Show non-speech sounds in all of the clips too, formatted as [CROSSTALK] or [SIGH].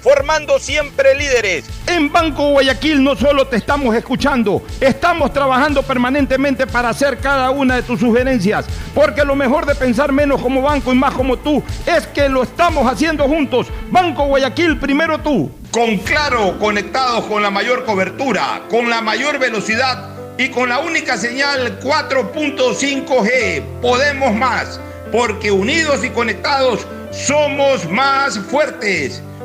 formando siempre líderes. En Banco Guayaquil no solo te estamos escuchando, estamos trabajando permanentemente para hacer cada una de tus sugerencias, porque lo mejor de pensar menos como banco y más como tú es que lo estamos haciendo juntos. Banco Guayaquil, primero tú. Con Claro, conectados con la mayor cobertura, con la mayor velocidad y con la única señal 4.5G, podemos más, porque unidos y conectados somos más fuertes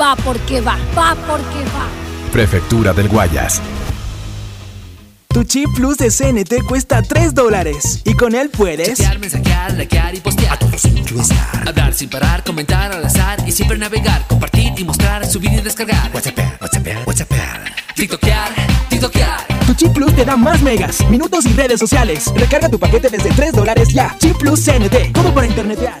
va porque va, va porque va. Prefectura del Guayas. Tu chip plus de CNT cuesta 3 dólares y con él puedes chatear, mensajear, likear y postear a todos sin hablar sin parar, comentar al azar y siempre navegar, compartir y mostrar, subir y descargar. WhatsApp, WhatsApp, WhatsApp. TikTokear, TikTokear. Tu chip plus te da más megas, minutos y redes sociales. Recarga tu paquete desde 3 dólares ya. Chip plus CNT, todo para internetear.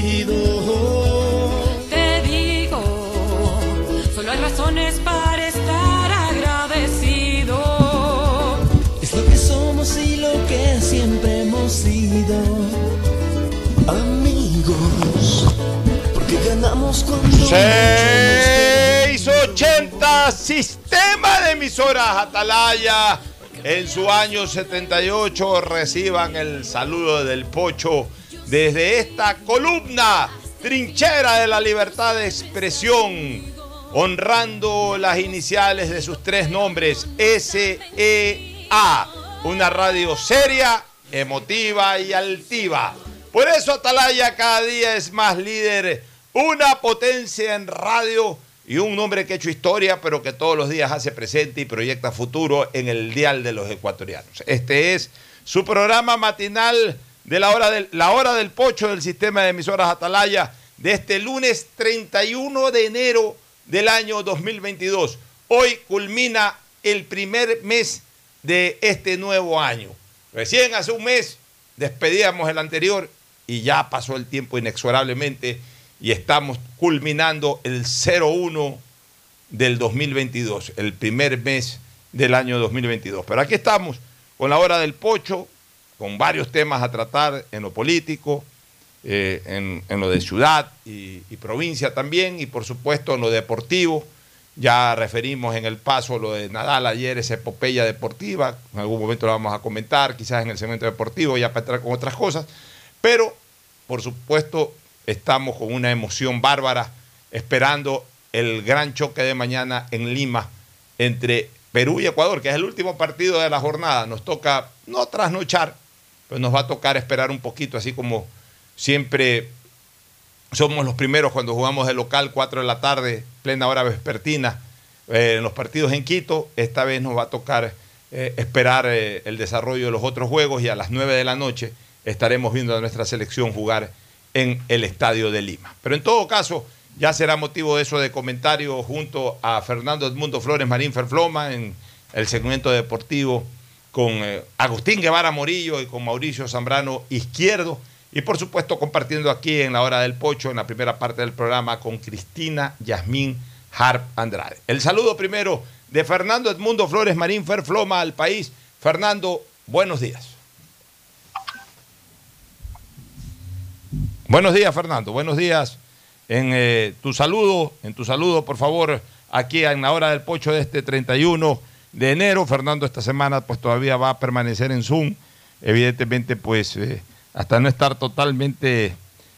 680 Sistema de emisoras Atalaya. En su año 78 reciban el saludo del Pocho desde esta columna, trinchera de la libertad de expresión, honrando las iniciales de sus tres nombres, S-E-A, una radio seria, emotiva y altiva. Por eso Atalaya cada día es más líder una potencia en radio y un hombre que ha hecho historia, pero que todos los días hace presente y proyecta futuro en el dial de los ecuatorianos. Este es su programa matinal de la hora del, la hora del pocho del sistema de emisoras Atalaya de este lunes 31 de enero del año 2022. Hoy culmina el primer mes de este nuevo año. Recién hace un mes despedíamos el anterior y ya pasó el tiempo inexorablemente y estamos culminando el 01 del 2022, el primer mes del año 2022. Pero aquí estamos con la hora del pocho, con varios temas a tratar en lo político, eh, en, lo de ciudad y, provincia también, y por supuesto en lo deportivo. Ya referimos en el paso lo de Nadal ayer, esa epopeya deportiva, en algún momento lo vamos a comentar, quizás en el segmento deportivo, ya para entrar con otras cosas, pero por supuesto estamos con una emoción bárbara esperando el gran choque de mañana en Lima entre Perú y Ecuador, que es el último partido de la jornada. Nos toca no trasnochar, pero nos va a tocar esperar un poquito, así como siempre somos los primeros cuando jugamos de local, 4 de la tarde, plena hora vespertina, eh, en los partidos en Quito. Esta vez nos va a tocar eh, esperar eh, el desarrollo de los otros juegos y a las 9 de la noche estaremos viendo a nuestra selección jugar en el Estadio de Lima. Pero en todo caso, ya será motivo de eso de comentario junto a Fernando Edmundo Flores Marín Ferfloma en el segmento deportivo con Agustín Guevara Morillo y con Mauricio Zambrano Izquierdo. Y por supuesto compartiendo aquí en la hora del pocho, en la primera parte del programa, con Cristina Yasmín Harp Andrade. El saludo primero de Fernando Edmundo Flores Marín Ferfloma al país. Fernando, buenos días. Buenos días, Fernando. Buenos días. En eh, tu saludo, en tu saludo, por favor, aquí en la hora del pocho de este 31 de enero. Fernando esta semana pues todavía va a permanecer en Zoom. Evidentemente, pues eh, hasta no estar totalmente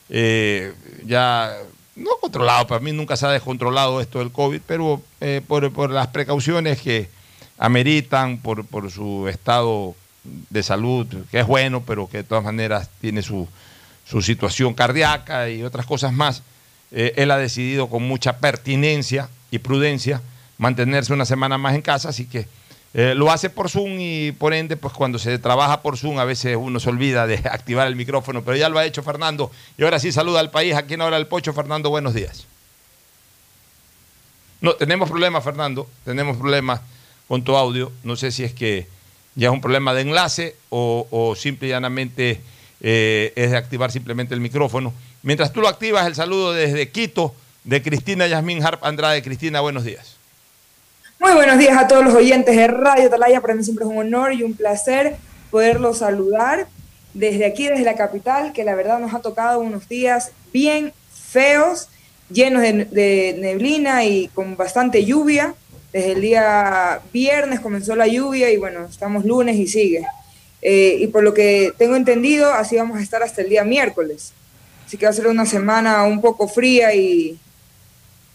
eh, ya no controlado, para mí nunca se ha descontrolado esto del COVID, pero eh, por, las precauciones que ameritan, por, su estado de salud, que es bueno, pero que de todas maneras tiene su, situación cardíaca y otras cosas más, eh, él ha decidido con mucha pertinencia y prudencia mantenerse una semana más en casa, así que eh, lo hace por Zoom y por ende, pues cuando se trabaja por Zoom a veces uno se olvida de [LAUGHS] activar el micrófono, pero ya lo ha hecho Fernando. Y ahora sí saluda al país, aquí en Hora del Pocho. Fernando, buenos días. No, tenemos problemas, Fernando, tenemos problemas con tu audio. No sé si es que ya es un problema de enlace o, o simple y llanamente eh, es de activar simplemente el micrófono. Mientras tú lo activas, el saludo desde Quito de Cristina Yasmín Harp Andrade. Cristina, buenos días. Muy buenos días a todos los oyentes de Radio Talaya. Para mí siempre es un honor y un placer poderlos saludar desde aquí, desde la capital, que la verdad nos ha tocado unos días bien feos, llenos de, neblina y con bastante lluvia. Desde el día viernes comenzó la lluvia y bueno, estamos lunes y sigue. Eh, y por lo que tengo entendido, así vamos a estar hasta el día miércoles. Así que va a ser una semana un poco fría y,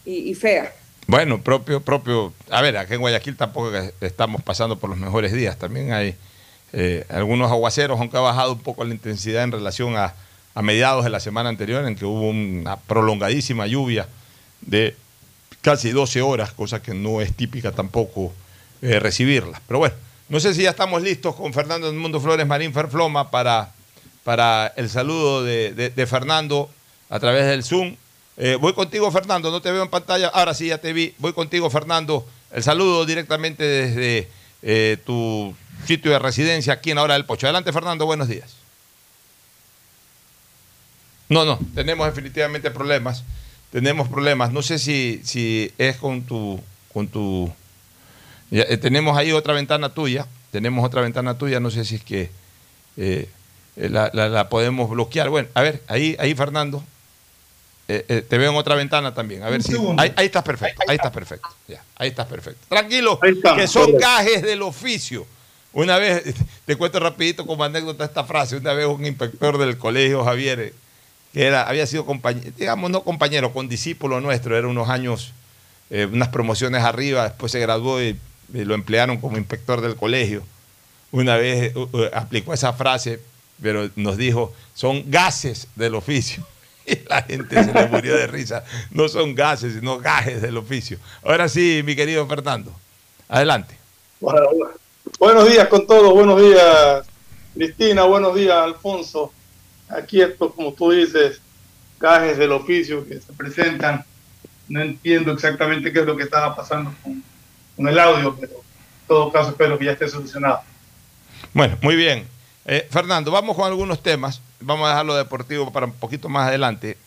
y fea. Bueno, propio, propio. A ver, aquí en Guayaquil tampoco estamos pasando por los mejores días. También hay eh, algunos aguaceros, aunque ha bajado un poco la intensidad en relación a, mediados de la semana anterior, en que hubo una prolongadísima lluvia de casi 12 horas, cosa que no es típica tampoco eh, recibirla. Pero bueno, no sé si ya estamos listos con Fernando Mundo Flores Marín Ferfloma para, para el saludo de Fernando a través del Zoom. Eh, voy contigo, Fernando, no te veo en pantalla. Ahora sí, ya te vi. Voy contigo, Fernando. El saludo directamente desde eh, tu sitio de residencia aquí en la hora del Pocho. Adelante, Fernando, buenos días. No, no, tenemos definitivamente problemas. Tenemos problemas. No sé si, si es con tu. Con tu eh, tenemos ahí otra ventana tuya. Tenemos otra ventana tuya. No sé si es que la, la, podemos bloquear. Bueno, a ver, ahí, ahí Fernando. Eh, eh, te veo en otra ventana también. A ver si. Ahí, estás perfecto. Ahí estás perfecto. Ya, ahí estás perfecto. Tranquilo, que son gajes del oficio. Una vez, [LAUGHS] te cuento rapidito como anécdota esta frase. Una vez un inspector del colegio Javier, que era, había sido compañero, digamos, no compañero, con discípulo nuestro, era unos años, eh, unas promociones arriba, después se graduó y, lo emplearon como inspector del colegio. Una vez aplicó esa frase, pero nos dijo, son gases del oficio. [LAUGHS] Y la gente se le murió de risa. No son gases, sino gajes del oficio. Ahora sí, mi querido Fernando. Adelante. buenos días con todos. Buenos días, Cristina. Buenos días, Alfonso. Aquí esto, como tú dices, gajes del oficio que se presentan. No entiendo exactamente qué es lo que estaba pasando con, con el audio, pero en todo caso espero que ya esté solucionado. Bueno, muy bien. Eh, Fernando, vamos con algunos temas. Vamos a dejar lo deportivo para un poquito más adelante.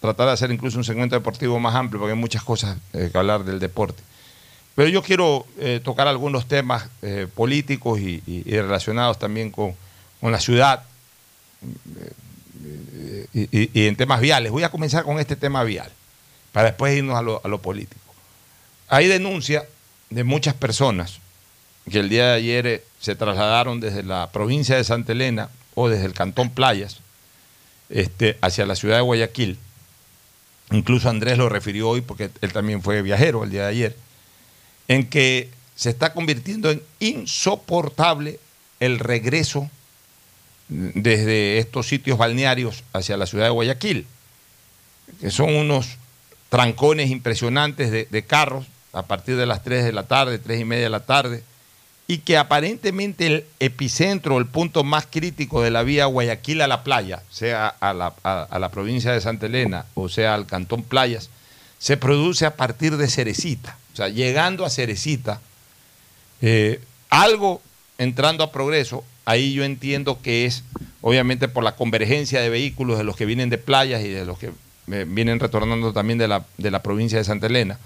Tratar de hacer incluso un segmento deportivo más amplio, porque hay muchas cosas eh, que hablar del deporte. Pero yo quiero eh, tocar algunos temas políticos y, relacionados también con, la ciudad y, en temas viales. Voy a comenzar con este tema vial, para después irnos a lo, a lo político. Hay denuncia de muchas personas que el día de ayer eh, se trasladaron desde la provincia de Santa Elena o desde el Cantón Playas este, hacia la ciudad de Guayaquil. Incluso Andrés lo refirió hoy porque él también fue viajero el día de ayer, en que se está convirtiendo en insoportable el regreso desde estos sitios balnearios hacia la ciudad de Guayaquil, que son unos trancones impresionantes de, de carros a partir de las 3 de la tarde, 3 y media de la tarde, y que aparentemente el epicentro, el punto más crítico de la vía Guayaquil a la playa, sea a la, a- la provincia de Santa Elena o sea al Cantón Playas, se produce a partir de Cerecita. O sea, llegando a Cerecita, eh, algo entrando a progreso, ahí yo entiendo que es obviamente por la convergencia de vehículos de los que vienen de playas y de los que eh, vienen retornando también de la, de la provincia de Santa Elena.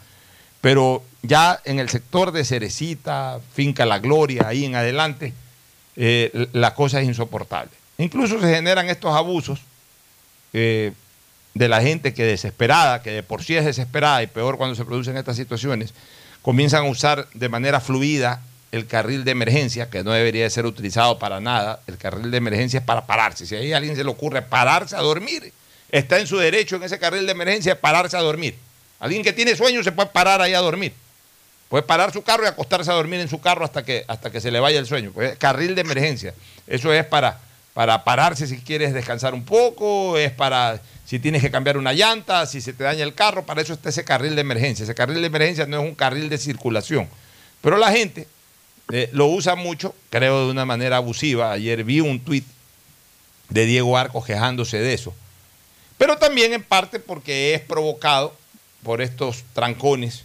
Pero ya en el sector de Cerecita, Finca La Gloria, ahí en adelante, eh, la cosa es insoportable. Incluso se generan estos abusos eh, de la gente que desesperada, que de por sí es desesperada y peor cuando se producen estas situaciones, comienzan a usar de manera fluida el carril de emergencia, que no debería de ser utilizado para nada. El carril de emergencia es para pararse. Si a alguien se le ocurre pararse a dormir, está en su derecho en ese carril de emergencia pararse a dormir. Alguien que tiene sueño se puede parar ahí a dormir. Puede parar su carro y acostarse a dormir en su carro hasta que, hasta que se le vaya el sueño. Pues, carril de emergencia. Eso es para, para pararse si quieres descansar un poco, es para si tienes que cambiar una llanta, si se te daña el carro, para eso está ese carril de emergencia. Ese carril de emergencia no es un carril de circulación. Pero la gente eh, lo usa mucho, creo de una manera abusiva. Ayer vi un tuit de Diego Arcos quejándose de eso. Pero también en parte porque es provocado por estos trancones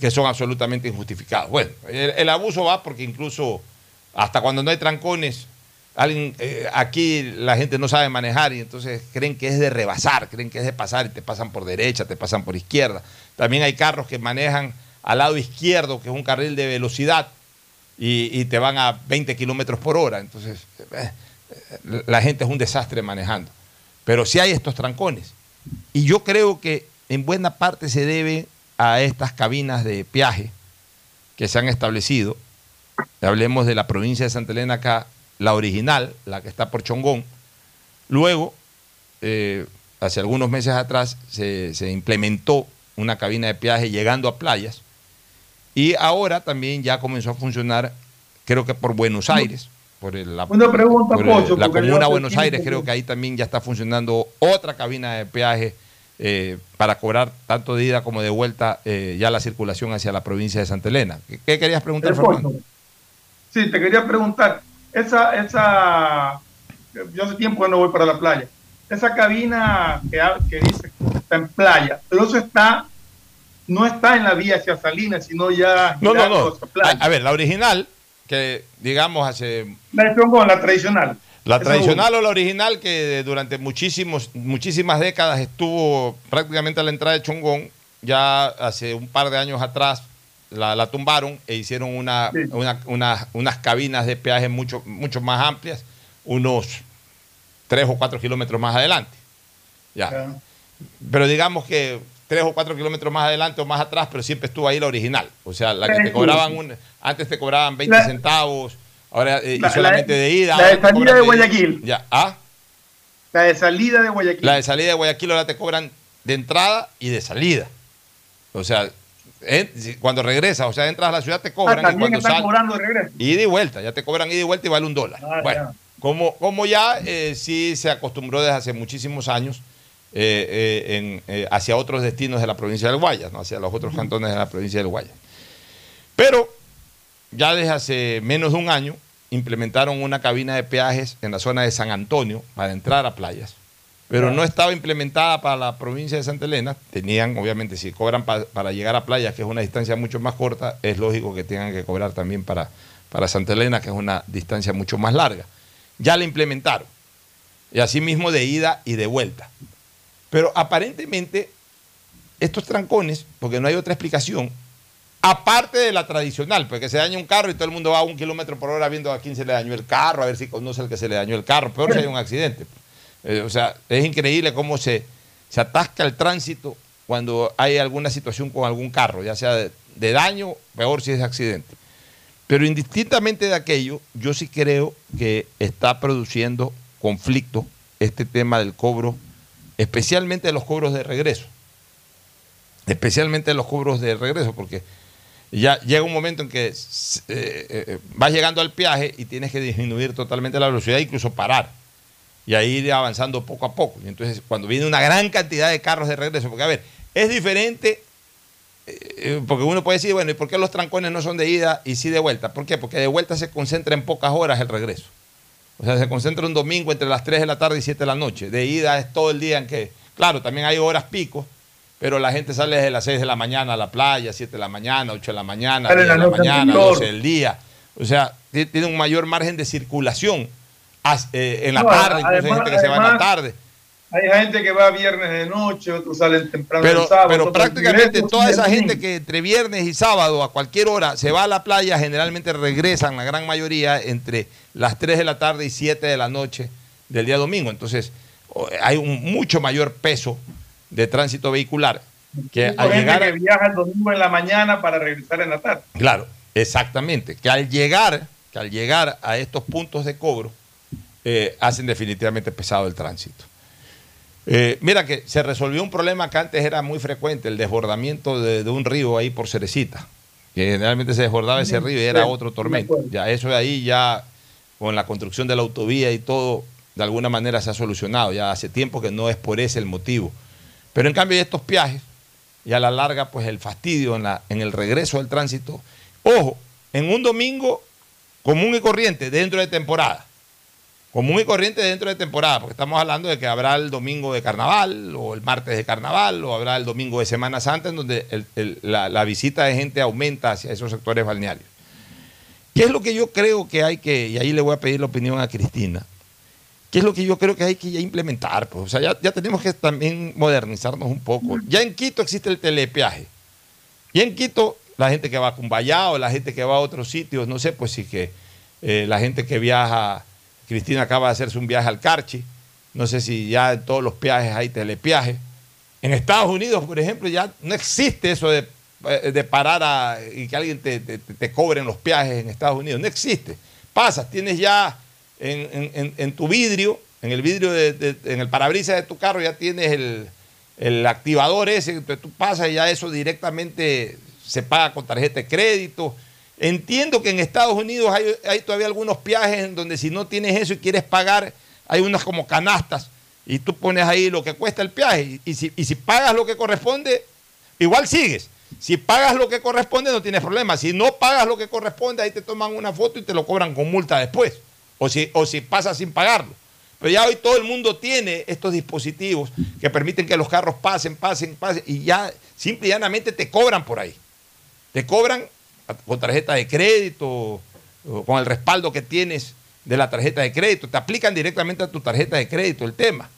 que son absolutamente injustificados. Bueno, el, abuso va porque incluso hasta cuando no hay trancones, alguien, eh, aquí la gente no sabe manejar y entonces creen que es de rebasar, creen que es de pasar y te pasan por derecha, te pasan por izquierda. También hay carros que manejan al lado izquierdo, que es un carril de velocidad, y, te van a 20 kilómetros por hora. Entonces, eh, la gente es un desastre manejando. Pero sí hay estos trancones. Y yo creo que en buena parte se debe a estas cabinas de peaje que se han establecido. Hablemos de la provincia de Santa Elena acá, la original, la que está por Chongón. Luego, eh, hace algunos meses atrás, se, se implementó una cabina de peaje llegando a playas. Y ahora también ya comenzó a funcionar, creo que por Buenos Aires, por el- la, Una pregunta, por el- Pocho, la porque yo comuna Buenos Aires, creo que ahí también ya está funcionando otra cabina de peaje eh, para cobrar tanto de ida como de vuelta eh, ya la circulación hacia la provincia de Santa Elena. ¿Qué, qué querías preguntar, Pocho. Fernando? Sí, te quería preguntar, esa, esa, yo hace tiempo que no voy para la playa, esa cabina que, dice que está en playa, pero eso está, no está en la vía hacia Salinas, sino ya No, no, no. A, ver, la original, que digamos hace La de Chongón, la tradicional. La tradicional o la original que durante muchísimos, muchísimas décadas estuvo prácticamente a la entrada de Chongón, ya hace un par de años atrás la, la tumbaron e hicieron una, Sí. una- una- unas cabinas de peaje mucho, mucho más amplias, unos tres o cuatro kilómetros más adelante. Ya. Pero digamos que tres o cuatro kilómetros más adelante o más atrás, pero siempre estuvo ahí la original. O sea, la que te cobraban, un, antes te cobraban 20 La- centavos, ahora eh, y La- la- solamente de ida. la de salida de Guayaquil. Ya, ¿ah? La de salida de Guayaquil. La de salida de Guayaquil ahora te cobran de entrada y de salida. O sea, en- cuando regresas, o sea, entras a la ciudad te Ah, cobran y también cuando están sales. cobrando de regreso. Ida y vuelta, ya te cobran ida y vuelta y vale un dólar. Ah, bueno, ya. como, como ya eh, sí se acostumbró desde hace muchísimos años en, eh, hacia otros destinos de la provincia del Guayas, ¿no? hacia los otros cantones de la provincia del Guayas. Pero ya desde hace menos de un año implementaron una cabina de peajes en la zona de San Antonio para entrar a playas, pero no estaba implementada para la provincia de Santa Elena. Tenían, obviamente, si cobran pa- para llegar a playas, que es una distancia mucho más corta, es lógico que tengan que cobrar también para, para Santa Elena, que es una distancia mucho más larga. Ya la implementaron. Y así mismo de ida y de vuelta. Pero aparentemente estos trancones, porque no hay otra explicación, aparte de la tradicional, porque se daña un carro y todo el mundo va a un kilómetro por hora viendo a quién se le dañó el carro, a ver si conoce al que se le dañó el carro, peor si hay un accidente. Eh, o sea, es increíble cómo se, se atasca el tránsito cuando hay alguna situación con algún carro, ya sea de, de daño, peor si es de accidente. Pero indistintamente de aquello, yo sí creo que está produciendo conflicto este tema del cobro, especialmente de los cobros de regreso. especialmente los cobros de regreso, porque ya llega un momento en que eh, eh, vas llegando al peaje y tienes que disminuir totalmente la velocidad, incluso parar, y ahí ir avanzando poco a poco. Y entonces, cuando viene una gran cantidad de carros de regreso, porque a ver, es diferente, eh, porque uno puede decir, bueno, ¿y por qué los trancones no son de ida y sí de vuelta? ¿Por qué? Porque de vuelta se concentra en pocas horas el regreso. O sea, se concentra un domingo entre las 3 de la tarde y 7 de la noche. De ida es todo el día en que, claro, también hay horas picos, pero la gente sale desde las 6 de la mañana a la playa, 7 de la mañana, 8 de la mañana, 10 de la mañana, 12 del día. O sea, tiene un mayor margen de circulación eh, en la tarde, incluso hay gente que se va en la tarde. Hay gente que va viernes de noche, otros salen temprano pero, el sábado. Pero prácticamente toda esa gente que entre viernes y sábado a cualquier hora se va a la playa, generalmente regresan, la gran mayoría, entre las 3 de la tarde y 7 de la noche del día domingo. Entonces, hay un mucho mayor peso de tránsito vehicular. Que al llegar que viaja el domingo en la mañana para regresar en la tarde. Claro, exactamente. Que al llegar, que al llegar a estos puntos de cobro, eh, hacen definitivamente pesado el tránsito. Eh, mira que se resolvió un problema que antes era muy frecuente, el desbordamiento de, un río ahí por Cerecita, que generalmente se desbordaba ese río y era otro tormento. Ya eso de ahí ya con la construcción de la autovía y todo, de alguna manera se ha solucionado. Ya hace tiempo que no es por ese el motivo. Pero en cambio estos viajes, y a la larga, pues el fastidio en el regreso del tránsito. Ojo, en un domingo común y corriente dentro de temporada. Común y corriente dentro de temporada, porque estamos hablando de que habrá el domingo de carnaval, o el martes de carnaval, o habrá el domingo de Semana Santa, en donde la, la visita de gente aumenta hacia esos sectores balnearios. ¿Qué es lo que yo creo que hay que, y ahí le voy a pedir la opinión a Cristina, ¿Qué es lo que yo creo que hay que ya implementar? Pues, o sea, ya, tenemos que también modernizarnos un poco. Ya en Quito existe el telepeaje. Y en Quito, la gente que va a Cumbayá o la gente que va a otros sitios, no sé, pues sí que eh, la gente que viaja, Cristina acaba de hacerse un viaje al Carchi, no sé si ya en todos los peajes hay telepeaje. En Estados Unidos, por ejemplo, ya no existe eso de, eh, parar y que alguien te, te, te cobre en los peajes en Estados Unidos. No existe. Pasas, tienes ya en, tu vidrio, en el vidrio, de, en el parabrisas de tu carro ya tienes el, activador ese, entonces tú pasas y ya eso directamente se paga con tarjeta de crédito. Entiendo que en Estados Unidos hay, todavía algunos viajes en donde si no tienes eso y quieres pagar, hay unas como canastas y tú pones ahí lo que cuesta el viaje y, si, y si pagas lo que corresponde, igual sigues. Si pagas lo que corresponde no tienes problema. Si no pagas lo que corresponde, ahí te toman una foto y te lo cobran con multa después o si, o si pasa sin pagarlo. Pero ya hoy todo el mundo tiene estos dispositivos que permiten que los carros pasen, pasen, pasen y ya simple y llanamente te cobran por ahí. Te cobran con tarjeta de crédito, con el respaldo que tienes de la tarjeta de crédito. Te aplican directamente a tu tarjeta de crédito el tema.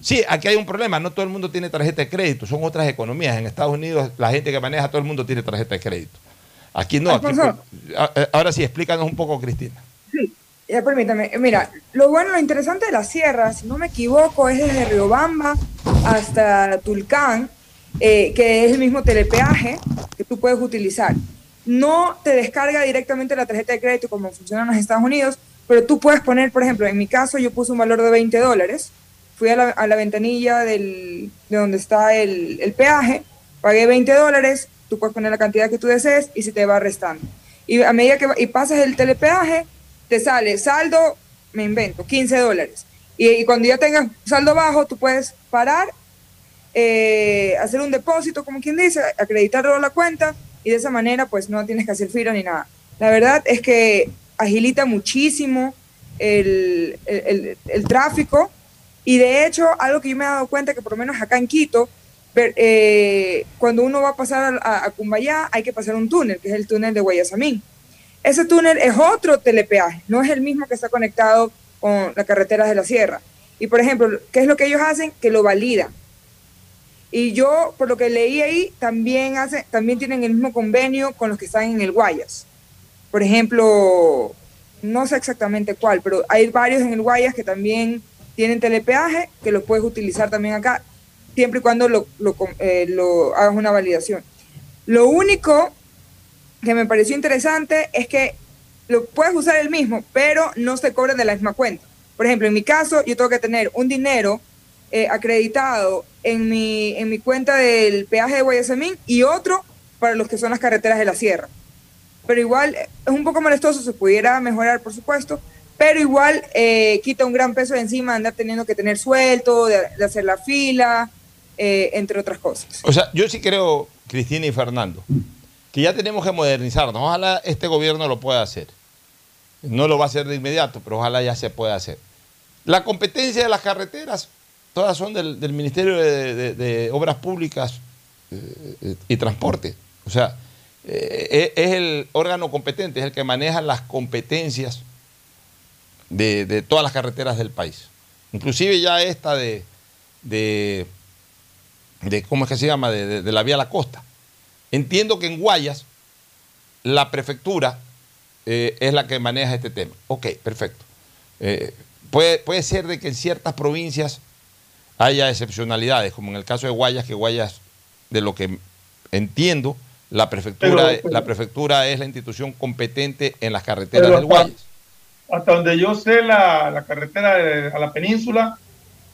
Sí, aquí hay un problema, no todo el mundo tiene tarjeta de crédito, son otras economías. En Estados Unidos la gente que maneja, todo el mundo tiene tarjeta de crédito. Aquí no. Aquí, ahora sí, explícanos un poco, Cristina. Ya permítame, mira, lo bueno, lo interesante de la sierra, si no me equivoco, es desde Riobamba hasta Tulcán, eh, que es el mismo telepeaje que tú puedes utilizar. No te descarga directamente la tarjeta de crédito como funciona en los Estados Unidos, pero tú puedes poner, por ejemplo, en mi caso yo puse un valor de 20 dólares, fui a la, ventanilla del, de donde está el, el peaje, pagué 20 dólares, tú puedes poner la cantidad que tú desees y se te va restando. Y a medida que y pasas el telepeaje, te sale saldo, me invento, 15 dólares. Y, cuando ya tengas saldo bajo, tú puedes parar, eh, hacer un depósito, como quien dice, acreditarlo a la cuenta y de esa manera pues no tienes que hacer fila ni nada. La verdad es que agilita muchísimo el, tráfico y de hecho algo que yo me he dado cuenta que por lo menos acá en Quito, eh, cuando uno va a pasar a, a, Cumbayá hay que pasar un túnel, que es el túnel de Guayasamín. Ese túnel es otro telepeaje, no es el mismo que está conectado con la carretera de la sierra. Y por ejemplo, ¿qué es lo que ellos hacen? Que lo validan. Y yo, por lo que leí ahí, también, hace, también tienen el mismo convenio con los que están en el Guayas. Por ejemplo, no sé exactamente cuál, pero hay varios en el Guayas que también tienen telepeaje, que los puedes utilizar también acá, siempre y cuando lo, lo, eh, lo hagas una validación. Lo único que me pareció interesante es que lo puedes usar el mismo, pero no se cobran de la misma cuenta. Por ejemplo, en mi caso, yo tengo que tener un dinero eh, acreditado en mi, en mi cuenta del peaje de Guayasamín y otro para los que son las carreteras de la sierra. Pero igual es un poco molestoso, se pudiera mejorar, por supuesto, pero igual eh, quita un gran peso de encima andar teniendo que tener suelto, de, hacer la fila, eh, entre otras cosas. O sea, yo sí creo, Cristina y Fernando, que ya tenemos que modernizarnos. Ojalá este gobierno lo pueda hacer. No lo va a hacer de inmediato, pero ojalá ya se pueda hacer. La competencia de las carreteras, todas son del, del Ministerio de, Obras Públicas eh, y Transporte. O sea, eh, es el órgano competente, es el que maneja las competencias de, de todas las carreteras del país. Inclusive ya esta de, de, de ¿cómo es que se llama? De- de la vía a la costa. Entiendo que en Guayas la prefectura eh, es la que maneja este tema. Ok, perfecto. Eh, puede, puede ser de que en ciertas provincias haya excepcionalidades, como en el caso de Guayas, que Guayas, de lo que entiendo, la prefectura, Pero- pero- la prefectura es la institución competente en las carreteras del Guayas. Hasta donde yo sé, la, la carretera de- a la península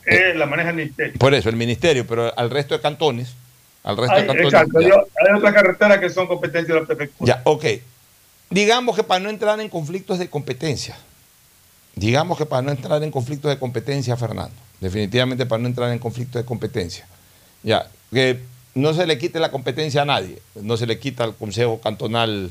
eh, la maneja el ministerio. Por eso, el ministerio, pero al resto de cantones, al resto Hay, de exacto, hay, hay otras carreteras que son competencia de la prefectura. Ya, ok. Digamos que para no entrar en conflictos de competencia, digamos que para no entrar en conflictos de competencia, Fernando, definitivamente para no entrar en conflictos de competencia, ya, que no se le quite la competencia a nadie, no se le quita al Consejo Cantonal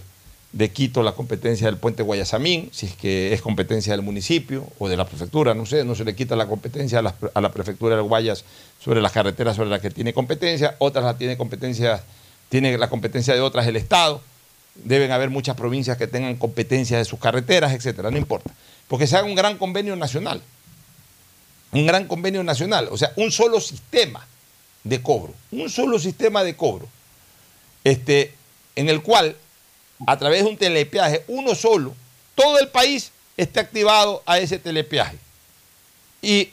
de Quito la competencia del puente Guayasamín, si es que es competencia del municipio o de la prefectura, no sé, no se le quita la competencia a la, prefectura de Guayas sobre las carreteras sobre las que tiene competencia, otras la tiene competencia, tiene la competencia de otras el Estado, deben haber muchas provincias que tengan competencia de sus carreteras, etcétera, no importa, porque se haga un gran convenio nacional, un gran convenio nacional, o sea, un solo sistema de cobro, un solo sistema de cobro, este, en el cual a través de un telepeaje, uno solo, todo el país esté activado a ese telepeaje. Y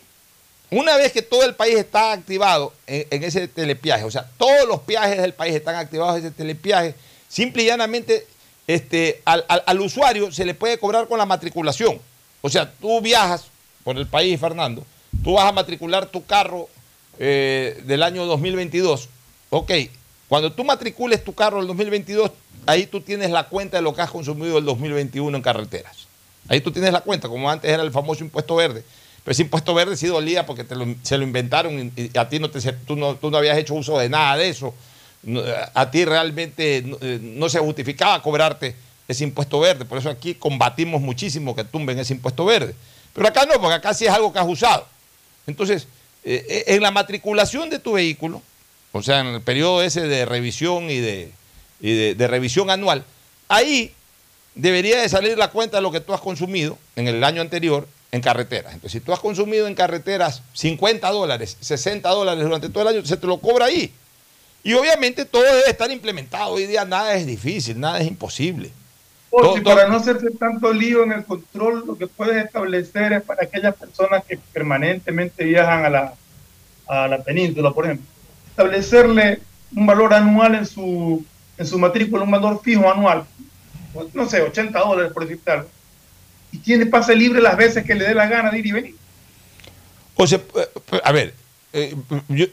una vez que todo el país está activado en, ese telepeaje, o sea, todos los peajes del país están activados en ese telepeaje, simple y llanamente este, al, al- al usuario se le puede cobrar con la matriculación. O sea, tú viajas por el país, Fernando, tú vas a matricular tu carro eh, del año 2022. Ok, cuando tú matricules tu carro del 2022, ahí tú tienes la cuenta de lo que has consumido el 2021 en carreteras. Ahí tú tienes la cuenta, como antes era el famoso impuesto verde. Pero ese impuesto verde sí dolía porque se lo inventaron y, a ti no te, tú, no, tú no habías hecho uso de nada de eso. A ti realmente no, eh, no se justificaba cobrarte ese impuesto verde. Por eso aquí combatimos muchísimo que tumben ese impuesto verde. Pero acá no, porque acá sí es algo que has usado. Entonces, eh, eh, en la matriculación de tu vehículo, o sea, en el periodo ese de revisión y de, de, de revisión anual, ahí debería de salir la cuenta de lo que tú has consumido en el año anterior en carreteras. Entonces, si tú has consumido en carreteras 50 dólares, 60 dólares durante todo el año, se te lo cobra ahí. Y obviamente todo debe estar implementado. Hoy día nada es difícil, nada es imposible. O Todo- si todo- para no hacerse tanto lío en el control, lo que puedes establecer es para aquellas personas que permanentemente viajan a la, a la península, por ejemplo, establecerle un valor anual en su, en su matrícula, un valor fijo anual, no sé, 80 dólares por decirte y tiene pase libre las veces que le dé la gana de ir y venir. O sea, eh, a ver, eh,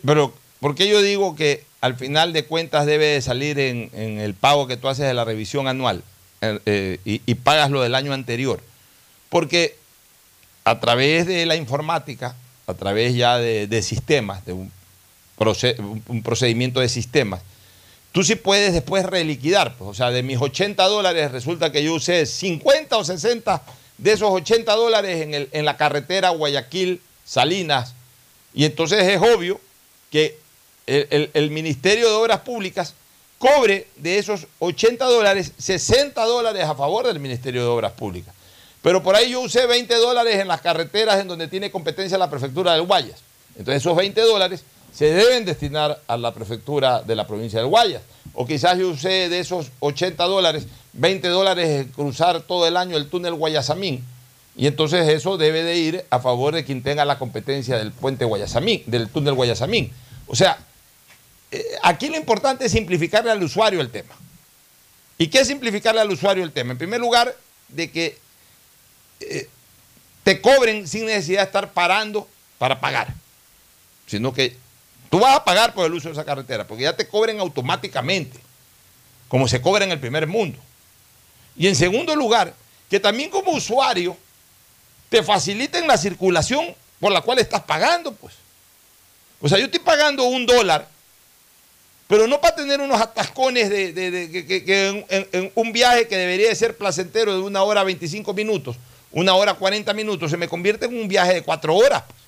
pero ¿por qué yo digo que al final de cuentas debe de salir en, el pago que tú haces de la revisión anual eh, eh, y, pagas lo del año anterior? Porque a través de la informática, a través ya de, de sistemas, de un, proce- un- un procedimiento de sistemas, tú sí puedes después reliquidar. Pues, o sea, de mis 80 dólares resulta que yo usé 50 o 60 de esos 80 dólares en, el- en la carretera Guayaquil, Salinas. Y entonces es obvio que el, el- el Ministerio de Obras Públicas cobre de esos 80 dólares 60 dólares a favor del Ministerio de Obras Públicas. Pero por ahí yo usé 20 dólares en las carreteras en donde tiene competencia la prefectura del Guayas. Entonces esos 20 dólares se deben destinar a la prefectura de la provincia del Guayas. O quizás yo usé de esos 80 dólares, 20 dólares en cruzar todo el año el túnel Guayasamín. Y entonces eso debe de ir a favor de quien tenga la competencia del puente Guayasamín, del túnel Guayasamín. O sea, eh, aquí lo importante es simplificarle al usuario el tema. ¿Y qué es simplificarle al usuario el tema? En primer lugar, de que eh, te cobren sin necesidad de estar parando para pagar, sino que Tú vas a pagar por el uso de esa carretera, porque ya te cobren automáticamente, como se cobra en el primer mundo. Y en segundo lugar, que también como usuario te faciliten la circulación por la cual estás pagando, pues. O sea, yo estoy pagando un dólar, pero no para tener unos atascones de, de- que, en un viaje que debería de ser placentero de una hora 25 minutos, una hora 40 minutos, se me convierte en un viaje de cuatro horas. pues.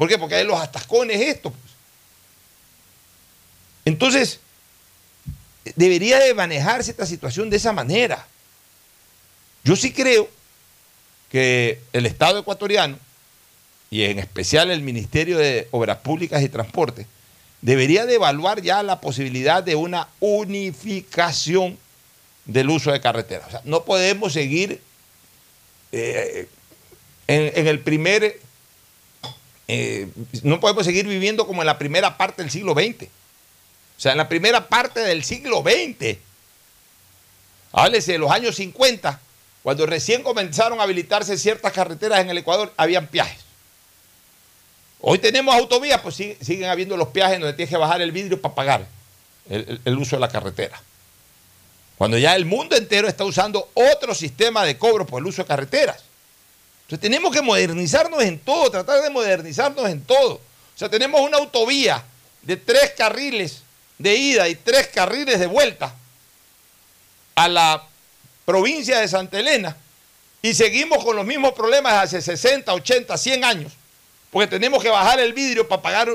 ¿Por qué? Porque hay los atascones estos. pues. Entonces, debería de manejarse esta situación de esa manera. Yo sí creo que el Estado ecuatoriano, y en especial el Ministerio de Obras Públicas y Transporte, debería de evaluar ya la posibilidad de una unificación del uso de carreteras. O sea, no podemos seguir eh, en, en el primer, eh, no podemos seguir viviendo como en la primera parte del siglo XX. O sea, en la primera parte del siglo XX. Háblese de los años 50, cuando recién comenzaron a habilitarse ciertas carreteras en el Ecuador, habían peajes. Hoy tenemos autovías, pues sig- siguen habiendo los peajes donde tienes que bajar el vidrio para pagar el uso de la carretera. Cuando ya el mundo entero está usando otro sistema de cobro por el uso de carreteras. Entonces tenemos que modernizarnos en todo, tratar de modernizarnos en todo. O sea, tenemos una autovía de tres carriles de ida y tres carriles de vuelta a la provincia de Santa Elena y seguimos con los mismos problemas hace 60, 80, 100 años, porque tenemos que bajar el vidrio para pagar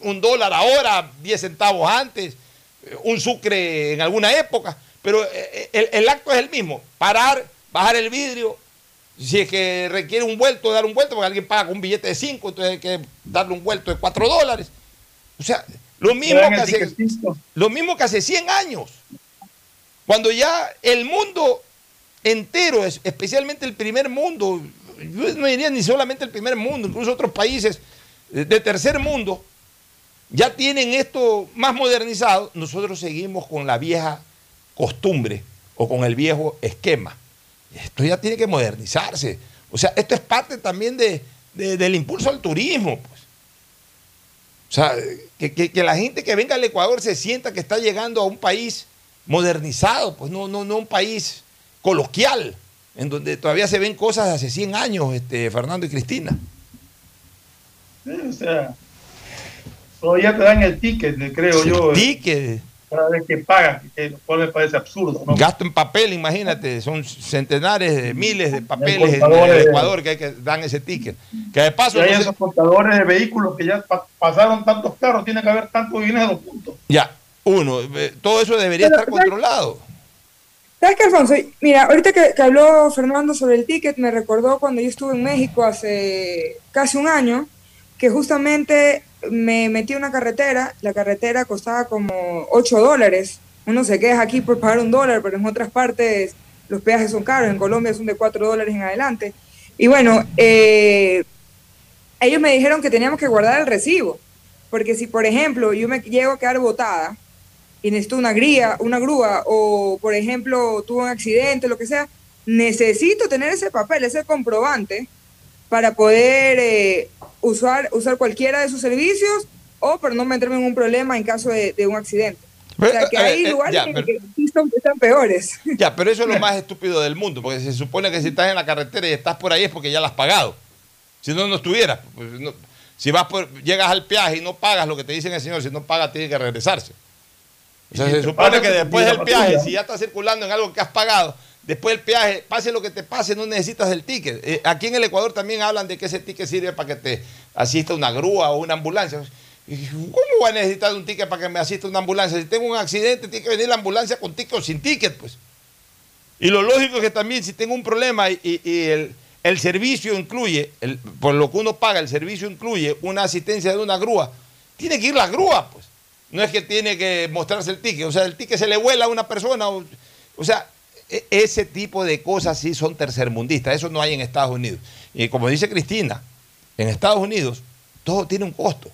un dólar ahora, 10 centavos antes, eh, un sucre en alguna época, pero eh, el, el acto es el mismo, parar, bajar el vidrio, si es que requiere un vuelto, dar un vuelto, porque alguien paga con un billete de 5, entonces hay que darle un vuelto de 4 dólares. O sea, lo mismo que hace, lo mismo que hace 100 años. Cuando ya el mundo entero, es- especialmente el primer mundo, yo no diría ni solamente el primer mundo, incluso otros países de tercer mundo, ya tienen esto más modernizado, nosotros seguimos con la vieja costumbre o con el viejo esquema. Esto ya tiene que modernizarse. O sea, esto es parte también de- de- del impulso al turismo. Pues. O sea, que, que- que la gente que venga al Ecuador se sienta que está llegando a un país modernizado, pues no, no, no un país coloquial, en donde todavía se ven cosas de hace 100 años, este, Fernando y Cristina. Sí, o sea, todavía te dan el ticket, creo yo, eh, Ticket, cada vez que pagas, que lo cual me parece absurdo, ¿no? gasto en papel, imagínate, son centenares de miles de papeles en Ecuador que, hay que dan ese ticket. Que de paso, Y hay no esos contadores de vehículos que ya pa- pasaron tantos carros, tiene que haber tanto dinero, punto. ya, uno, eh, todo eso debería Pero, estar controlado. ¿Sabes qué, Alfonso? Mira, ahorita que, que habló Fernando sobre el ticket, me recordó cuando yo estuve en México hace casi un año, que justamente me metí a una carretera, la carretera costaba como 8 dólares. Uno se queja aquí por pagar un dólar, pero en otras partes los peajes son caros, en Colombia son de 4 dólares en adelante. Y bueno, eh, ellos me dijeron que teníamos que guardar el recibo, porque si, por ejemplo, yo me llego a quedar botada, y necesito una gría, una grúa, o por ejemplo tuvo un accidente, lo que sea, necesito tener ese papel, ese comprobante, para poder eh, usar, usar cualquiera de sus servicios o para no meterme en un problema en caso de, de un accidente. O sea, que Eh, hay eh, lugares ya, pero- que sí son, están peores. Ya, pero eso es lo [LAUGHS] más estúpido del mundo, porque se supone que si estás en la carretera y estás por ahí es porque ya la has pagado. Si no, no estuvieras. Pues, no- si vas por, llegas al peaje y no pagas lo que te dicen el señor, si no pagas tiene que regresarse. O sea, se supone que después del peaje, si ya estás circulando en algo que has pagado, después del peaje, pase lo que te pase, no necesitas el ticket. Eh, aquí en el Ecuador también hablan de que ese ticket sirve para que te asista una grúa o una ambulancia. ¿Cómo voy a necesitar un ticket para que me asista una ambulancia? Si tengo un accidente, tiene que venir la ambulancia con ticket o sin ticket, pues. Y lo lógico es que también si tengo un problema y, el, el servicio incluye, el- por lo que uno paga, el servicio incluye una asistencia de una grúa, tiene que ir la grúa, pues. No es que tiene que mostrarse el ticket, o sea, el ticket se le vuela a una persona, o, sea, ese tipo de cosas sí son tercermundistas, eso no hay en Estados Unidos. Y como dice Cristina, en Estados Unidos todo tiene un costo,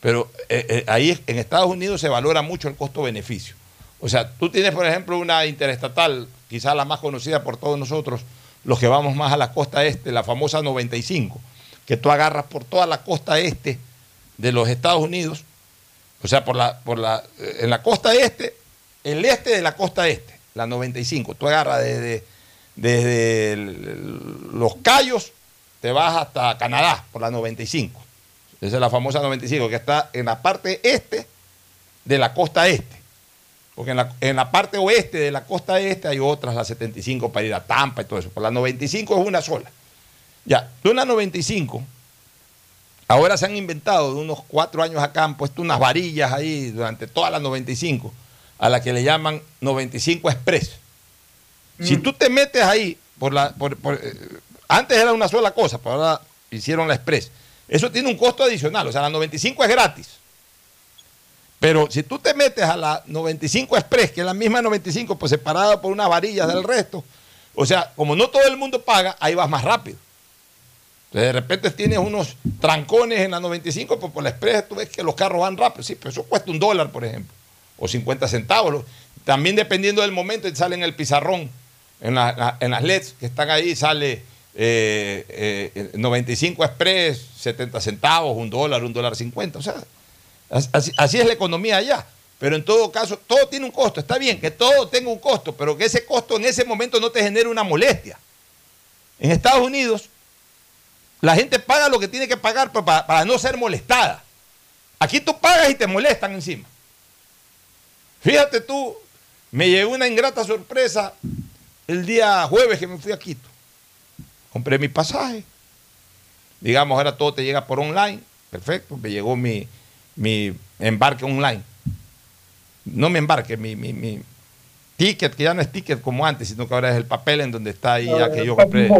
pero eh, eh, ahí en Estados Unidos se valora mucho el costo-beneficio. O sea, tú tienes, por ejemplo, una interestatal, quizás la más conocida por todos nosotros, los que vamos más a la costa este, la famosa 95, que tú agarras por toda la costa este de los Estados Unidos, o sea, por la, por la, eh, en la costa este, el este de la costa este, la 95. Tú agarras desde, desde los Cayos, te vas hasta Canadá por la 95. Esa es la famosa 95, que está en la parte este de la costa este. Porque en la, en la parte oeste de la costa este hay otras, la 75 para ir a Tampa y todo eso. Por la 95 es una sola. Ya, de una 95, ahora se han inventado, de unos cuatro años acá, han puesto unas varillas ahí durante toda la 95, a la que le llaman 95 Express. Si tú te metes ahí, por la, por- por, eh, antes era una sola cosa, pero ahora hicieron la Express. Eso tiene un costo adicional, o sea, la 95 es gratis. Pero si tú te metes a la 95 Express, que es la misma 95, pues separada por unas varillas del resto, o sea, como no todo el mundo paga, ahí vas más rápido. Entonces, de repente tienes unos trancones en la 95, pues por la Express tú ves que los carros van rápido. Sí, pero eso cuesta un dólar, por ejemplo, o 50 centavos. También dependiendo del momento, sale en el pizarrón, en, la- la- en las LEDs que están ahí, sale eh, eh, 95 Express, 70 centavos, un dólar, un dólar 50. O sea, as- así, es la economía allá. Pero en todo caso, todo tiene un costo. Está bien que todo tenga un costo, pero que ese costo en ese momento no te genere una molestia. En Estados Unidos, la gente paga lo que tiene que pagar pa- para, para no ser molestada. Aquí tú pagas y te molestan encima. Fíjate tú, me llegó una ingrata sorpresa el día jueves que me fui a Quito. Compré mi pasaje. Digamos, ahora todo te llega por online. Perfecto, me llegó mi, mi embarque online. No mi embarque, mi, mi, mi ticket, que ya no es ticket como antes, sino que ahora es el papel en donde está ahí ya que yo compré,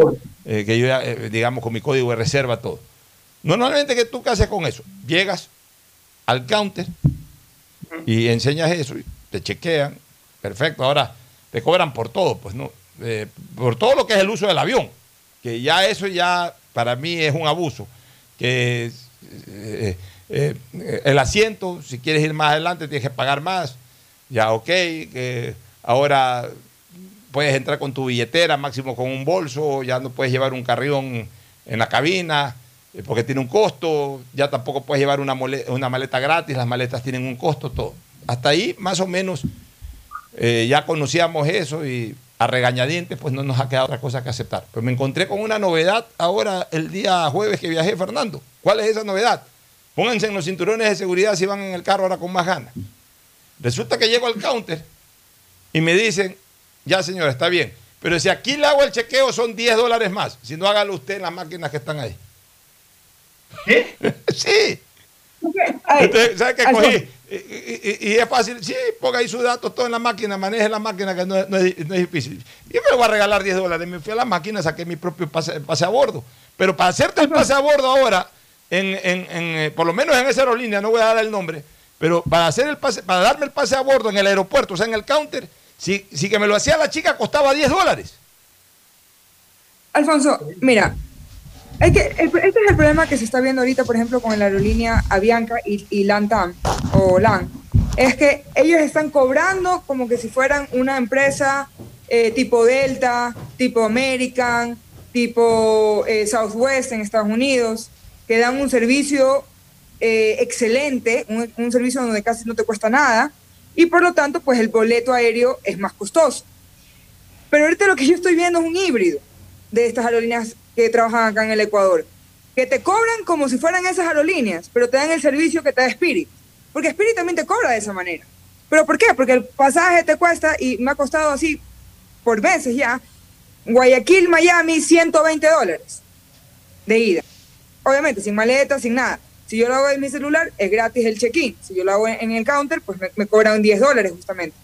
eh, que yo ya, eh, digamos, con mi código de reserva, todo. Normalmente, ¿qué tú qué haces con eso? Llegas al counter y enseñas eso y te chequean. Perfecto, ahora te cobran por todo, pues no, Eh, por todo lo que es el uso del avión, que ya eso ya para mí es un abuso, que eh, eh, el asiento, si quieres ir más adelante tienes que pagar más, ya ok, que ahora puedes entrar con tu billetera, máximo con un bolso, ya no puedes llevar un carrión en la cabina, porque tiene un costo, ya tampoco puedes llevar una, una maleta gratis, las maletas tienen un costo, todo. Hasta ahí, más o menos, eh, ya conocíamos eso y a regañadientes, pues no nos ha quedado otra cosa que aceptar. Pero me encontré con una novedad ahora el día jueves que viajé, Fernando. ¿Cuál es esa novedad? Pónganse en los cinturones de seguridad si van en el carro ahora con más ganas. Resulta que llego al counter y me dicen, ya señora, está bien, pero si aquí le hago el chequeo son 10 dólares más. Si no, hágalo usted en las máquinas que están ahí. [LAUGHS] sí. Entonces, ¿Sabes qué cogí? Y, y- y- y es fácil, sí, ponga ahí sus datos todo en la máquina, maneje la máquina, que no, es- no es, no es difícil. Yo me lo voy a regalar 10 dólares. Me fui a la máquina, saqué mi propio pase, pase a bordo. Pero para hacerte el pase a bordo ahora, en, en- en, eh, por lo menos en esa aerolínea, no voy a dar el nombre, pero para hacer el pase, para darme el pase a bordo en el aeropuerto, o sea, en el counter, si, si que me lo hacía la chica, costaba 10 dólares. Alfonso, mira, es que este es el problema que se está viendo ahorita, por ejemplo, con la aerolínea Avianca y, y LANTAM, o LAN. Es que ellos están cobrando como que si fueran una empresa eh, tipo Delta, tipo American, tipo eh, Southwest en Estados Unidos, que dan un servicio eh, excelente, un, un servicio donde casi no te cuesta nada, y por lo tanto, pues el boleto aéreo es más costoso. Pero ahorita lo que yo estoy viendo es un híbrido de estas aerolíneas que trabajan acá en el Ecuador, que te cobran como si fueran esas aerolíneas, pero te dan el servicio que te da Spirit. Porque Spirit también te cobra de esa manera. ¿Pero por qué? Porque el pasaje te cuesta, y me ha costado así por veces ya, Guayaquil, Miami, 120 dólares de ida. Obviamente, sin maleta, sin nada. Si yo lo hago en mi celular, es gratis el check-in. Si yo lo hago en, el counter, pues me, me cobran 10 dólares justamente.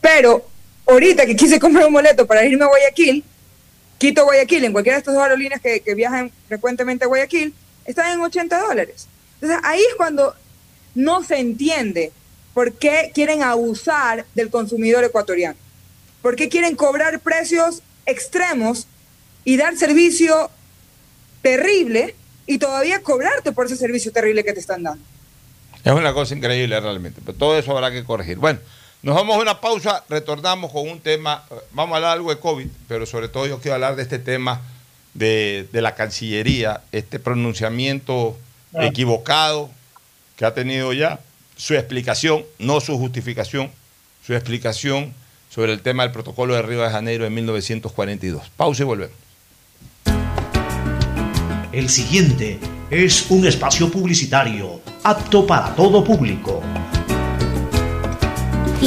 Pero ahorita que quise comprar un boleto para irme a Guayaquil, Quito Guayaquil, en cualquiera de estas dos aerolíneas que, que viajan frecuentemente a Guayaquil, están en 80 dólares. Entonces ahí es cuando no se entiende por qué quieren abusar del consumidor ecuatoriano. ¿Por qué quieren cobrar precios extremos y dar servicio terrible y todavía cobrarte por ese servicio terrible que te están dando? Es una cosa increíble realmente, pero todo eso habrá que corregir. Bueno, nos vamos a una pausa, retornamos con un tema, vamos a hablar algo de COVID, pero sobre todo yo quiero hablar de este tema de, de la Cancillería, este pronunciamiento Ah. equivocado que ha tenido ya su explicación, no su justificación, su explicación sobre el tema del protocolo de Río de Janeiro de 1942. Pausa y volvemos. El siguiente es un espacio publicitario apto para todo público.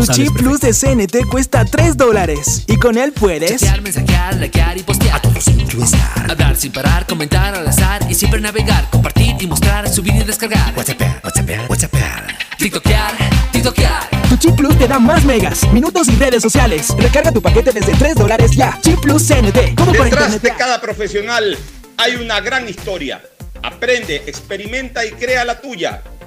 Tu chip plus de CNT cuesta 3 dólares. Y con él puedes. Chatear, mensajear, likear y postear. A todos sin Hablar sin parar, comentar al azar y siempre navegar, compartir y mostrar, subir y descargar. WhatsApp, WhatsApp, WhatsApp. TikTokear, TikTokear. Tu chip plus te da más megas, minutos y redes sociales. Recarga tu paquete desde 3 dólares ya. Chip plus CNT. Como Detrás internet. de cada profesional hay una gran historia. Aprende, experimenta y crea la tuya.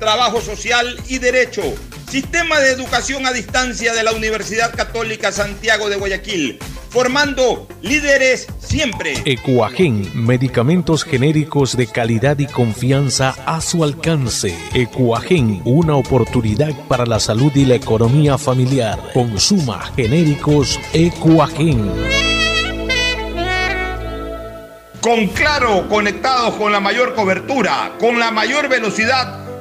trabajo social y derecho. Sistema de educación a distancia de la Universidad Católica Santiago de Guayaquil, formando líderes siempre. Ecuagen, medicamentos genéricos de calidad y confianza a su alcance. Ecuagen, una oportunidad para la salud y la economía familiar. Consuma genéricos Ecuagen. Con Claro, conectados con la mayor cobertura, con la mayor velocidad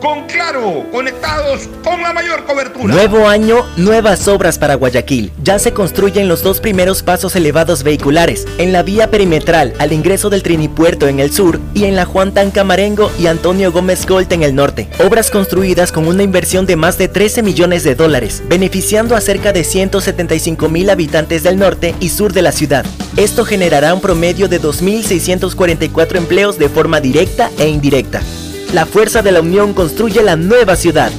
Con Claro, conectados con la mayor cobertura. Nuevo año, nuevas obras para Guayaquil. Ya se construyen los dos primeros pasos elevados vehiculares, en la vía perimetral al ingreso del Trinipuerto en el sur y en la Juan Tancamarengo y Antonio Gómez Gold en el norte. Obras construidas con una inversión de más de 13 millones de dólares, beneficiando a cerca de 175 mil habitantes del norte y sur de la ciudad. Esto generará un promedio de 2.644 empleos de forma directa e indirecta. La fuerza de la unión construye la nueva ciudad.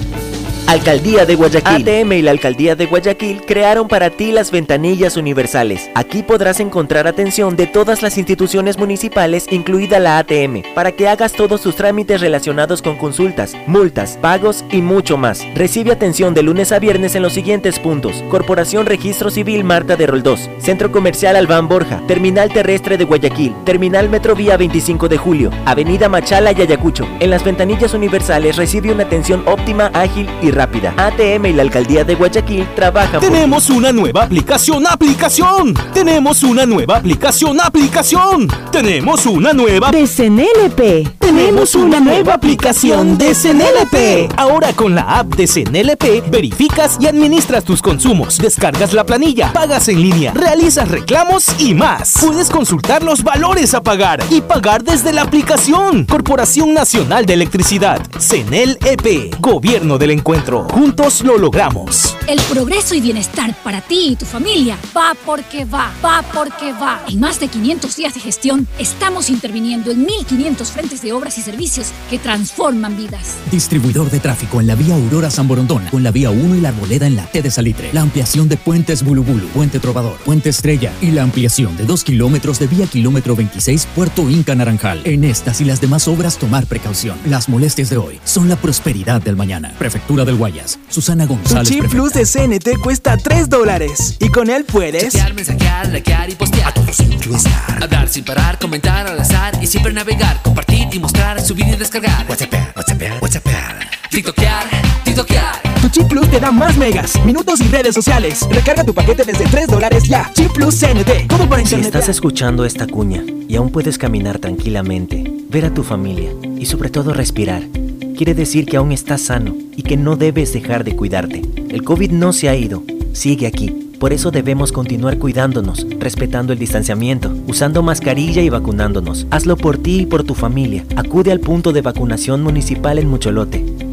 Alcaldía de Guayaquil. ATM y la Alcaldía de Guayaquil crearon para ti las ventanillas universales. Aquí podrás encontrar atención de todas las instituciones municipales, incluida la ATM, para que hagas todos tus trámites relacionados con consultas, multas, pagos y mucho más. Recibe atención de lunes a viernes en los siguientes puntos: Corporación Registro Civil Marta de Roldós, Centro Comercial Albán Borja, Terminal Terrestre de Guayaquil, Terminal Metrovía 25 de Julio, Avenida Machala y Ayacucho. En las ventanillas universales recibe una atención óptima, ágil y rápida. ATM y la Alcaldía de Guayaquil trabajan por Tenemos una nueva aplicación, aplicación. Tenemos una nueva aplicación, aplicación. Tenemos una nueva de CNLP. Tenemos una nueva aplicación de CNLP. Ahora con la app de CNLP verificas y administras tus consumos, descargas la planilla, pagas en línea, realizas reclamos y más. Puedes consultar los valores a pagar y pagar desde la aplicación. Corporación Nacional de Electricidad, CNLP, Gobierno del Encuentro. Juntos lo logramos. El progreso y bienestar para ti y tu familia va porque va, va porque va. En más de 500 días de gestión, estamos interviniendo en 1.500 frentes de obras y servicios que transforman vidas. Distribuidor de tráfico en la vía Aurora San Borondón, con la vía 1 y la Arboleda en la T de Salitre. La ampliación de puentes Bulubulu, Puente Trovador, Puente Estrella y la ampliación de 2 kilómetros de vía kilómetro 26 Puerto Inca Naranjal. En estas y las demás obras tomar precaución. Las molestias de hoy son la prosperidad del mañana. Prefectura del Guayas. Susana Tu González. chip prefecta. plus de CNT cuesta 3 dólares. Y con él puedes. Chatear, mensajear, likear y postear. A todos Hablar sin parar, comentar al azar y siempre navegar, compartir y mostrar, subir y descargar. WhatsApp, WhatsApp, WhatsApp. TikTokear, TikTokear. Tu chip plus te da más megas, minutos y redes sociales. Recarga tu paquete desde 3 dólares ya. Chip plus CNT. Todo por Si internet. estás ya. escuchando esta cuña y aún puedes caminar tranquilamente, ver a tu familia y sobre todo respirar, quiere decir que aún estás sano y que no debes dejar de cuidarte. El COVID no se ha ido, sigue aquí. Por eso debemos continuar cuidándonos, respetando el distanciamiento, usando mascarilla y vacunándonos. Hazlo por ti y por tu familia. Acude al punto de vacunación municipal en Mucholote.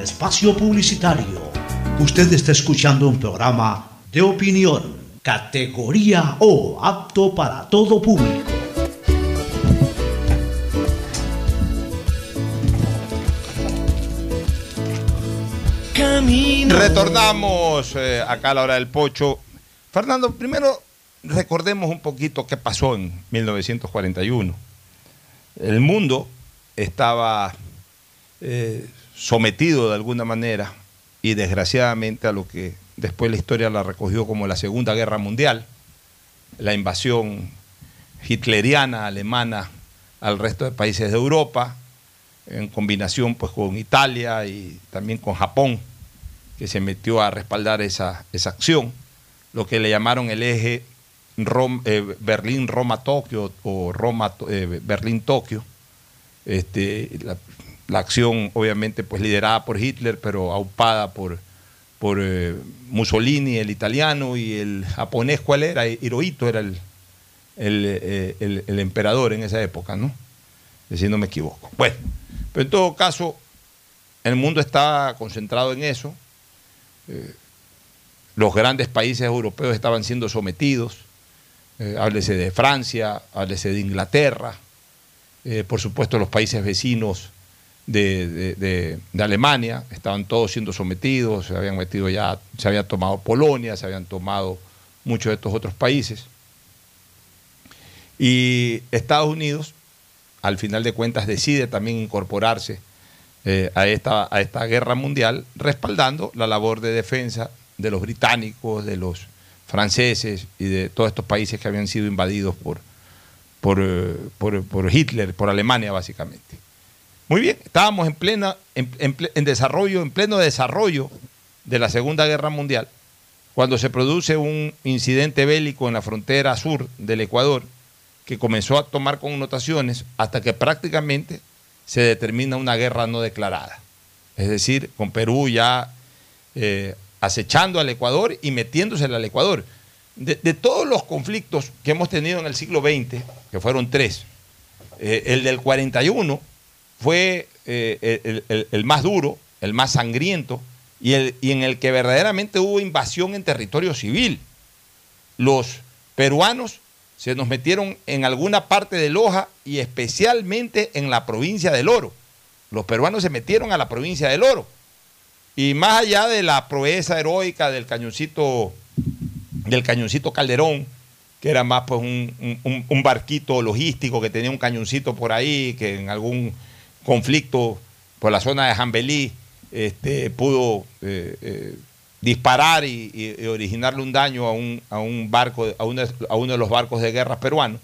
espacio publicitario. Usted está escuchando un programa de opinión, categoría O, apto para todo público. Retornamos eh, acá a la hora del pocho. Fernando, primero recordemos un poquito qué pasó en 1941. El mundo estaba eh, sometido de alguna manera y desgraciadamente a lo que después la historia la recogió como la Segunda Guerra Mundial, la invasión hitleriana alemana al resto de países de Europa, en combinación pues con Italia y también con Japón que se metió a respaldar esa, esa acción, lo que le llamaron el eje eh, Berlín-Roma-Tokio o Roma, eh, Berlín-Tokio. Este, la, acción obviamente pues liderada por Hitler, pero aupada por, por eh, Mussolini, el italiano, y el japonés, ¿cuál era? Hirohito era el, el, el emperador en esa época, ¿no? Si no me equivoco. Bueno, pero en todo caso, el mundo está concentrado en eso eh, los grandes países europeos estaban siendo sometidos, eh, háblese de Francia, háblese de Inglaterra, eh, por supuesto los países vecinos de, Alemania, estaban todos siendo sometidos, se habían metido ya, se había tomado Polonia, se habían tomado muchos de estos otros países. Y Estados Unidos, al final de cuentas, decide también incorporarse eh, a, esta, a esta guerra mundial, respaldando la labor de defensa de los británicos, de los franceses y de todos estos países que habían sido invadidos por, por, eh, por, Hitler, por Alemania básicamente. Muy bien, estábamos en, plena, en, desarrollo, en pleno desarrollo de la Segunda Guerra Mundial, cuando se produce un incidente bélico en la frontera sur del Ecuador, que comenzó a tomar connotaciones hasta que prácticamente se determina una guerra no declarada. Es decir, con Perú ya eh, acechando al Ecuador y metiéndose al Ecuador. De, todos los conflictos que hemos tenido en el siglo XX, que fueron tres, eh, el del 41 fue eh, el, más duro, el más sangriento y, el, y en el que verdaderamente hubo invasión en territorio civil. Los peruanos se nos metieron en alguna parte de Loja y especialmente en la provincia del Oro. Los peruanos se metieron a la provincia del Oro. Y más allá de la proeza heroica del cañoncito, del cañoncito Calderón, que era más pues un, barquito logístico que tenía un cañoncito por ahí, que en algún conflicto por la zona de Jambelí este, pudo eh, eh, disparar y, originarle un daño a un, a un barco, a uno, a uno, de los barcos de guerra peruanos,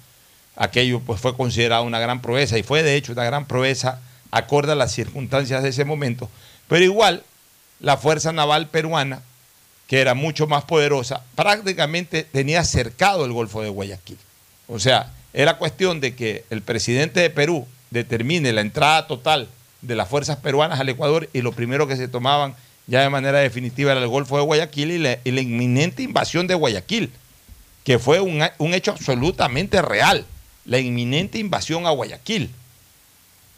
aquello pues fue considerado una gran proeza y fue de hecho una gran proeza acorde a las circunstancias de ese momento. Pero igual, la Fuerza Naval peruana, que era mucho más poderosa, prácticamente tenía cercado el Golfo de Guayaquil. O sea, era cuestión de que el presidente de Perú determine la entrada total de las fuerzas peruanas al Ecuador y lo primero que se tomaban ya de manera definitiva era el Golfo de Guayaquil y la, inminente invasión de Guayaquil, que fue un, un hecho absolutamente real, la inminente invasión a Guayaquil.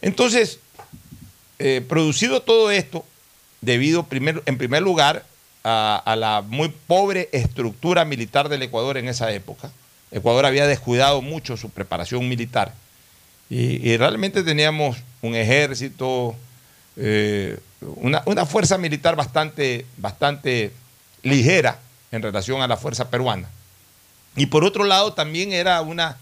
Entonces, eh, producido todo esto, debido en primer lugar a la muy pobre estructura militar del Ecuador en esa época, Ecuador había descuidado mucho su preparación militar y, realmente teníamos un ejército, eh, una, una fuerza militar bastante, bastante ligera en relación a la fuerza peruana. Y por otro lado también era una,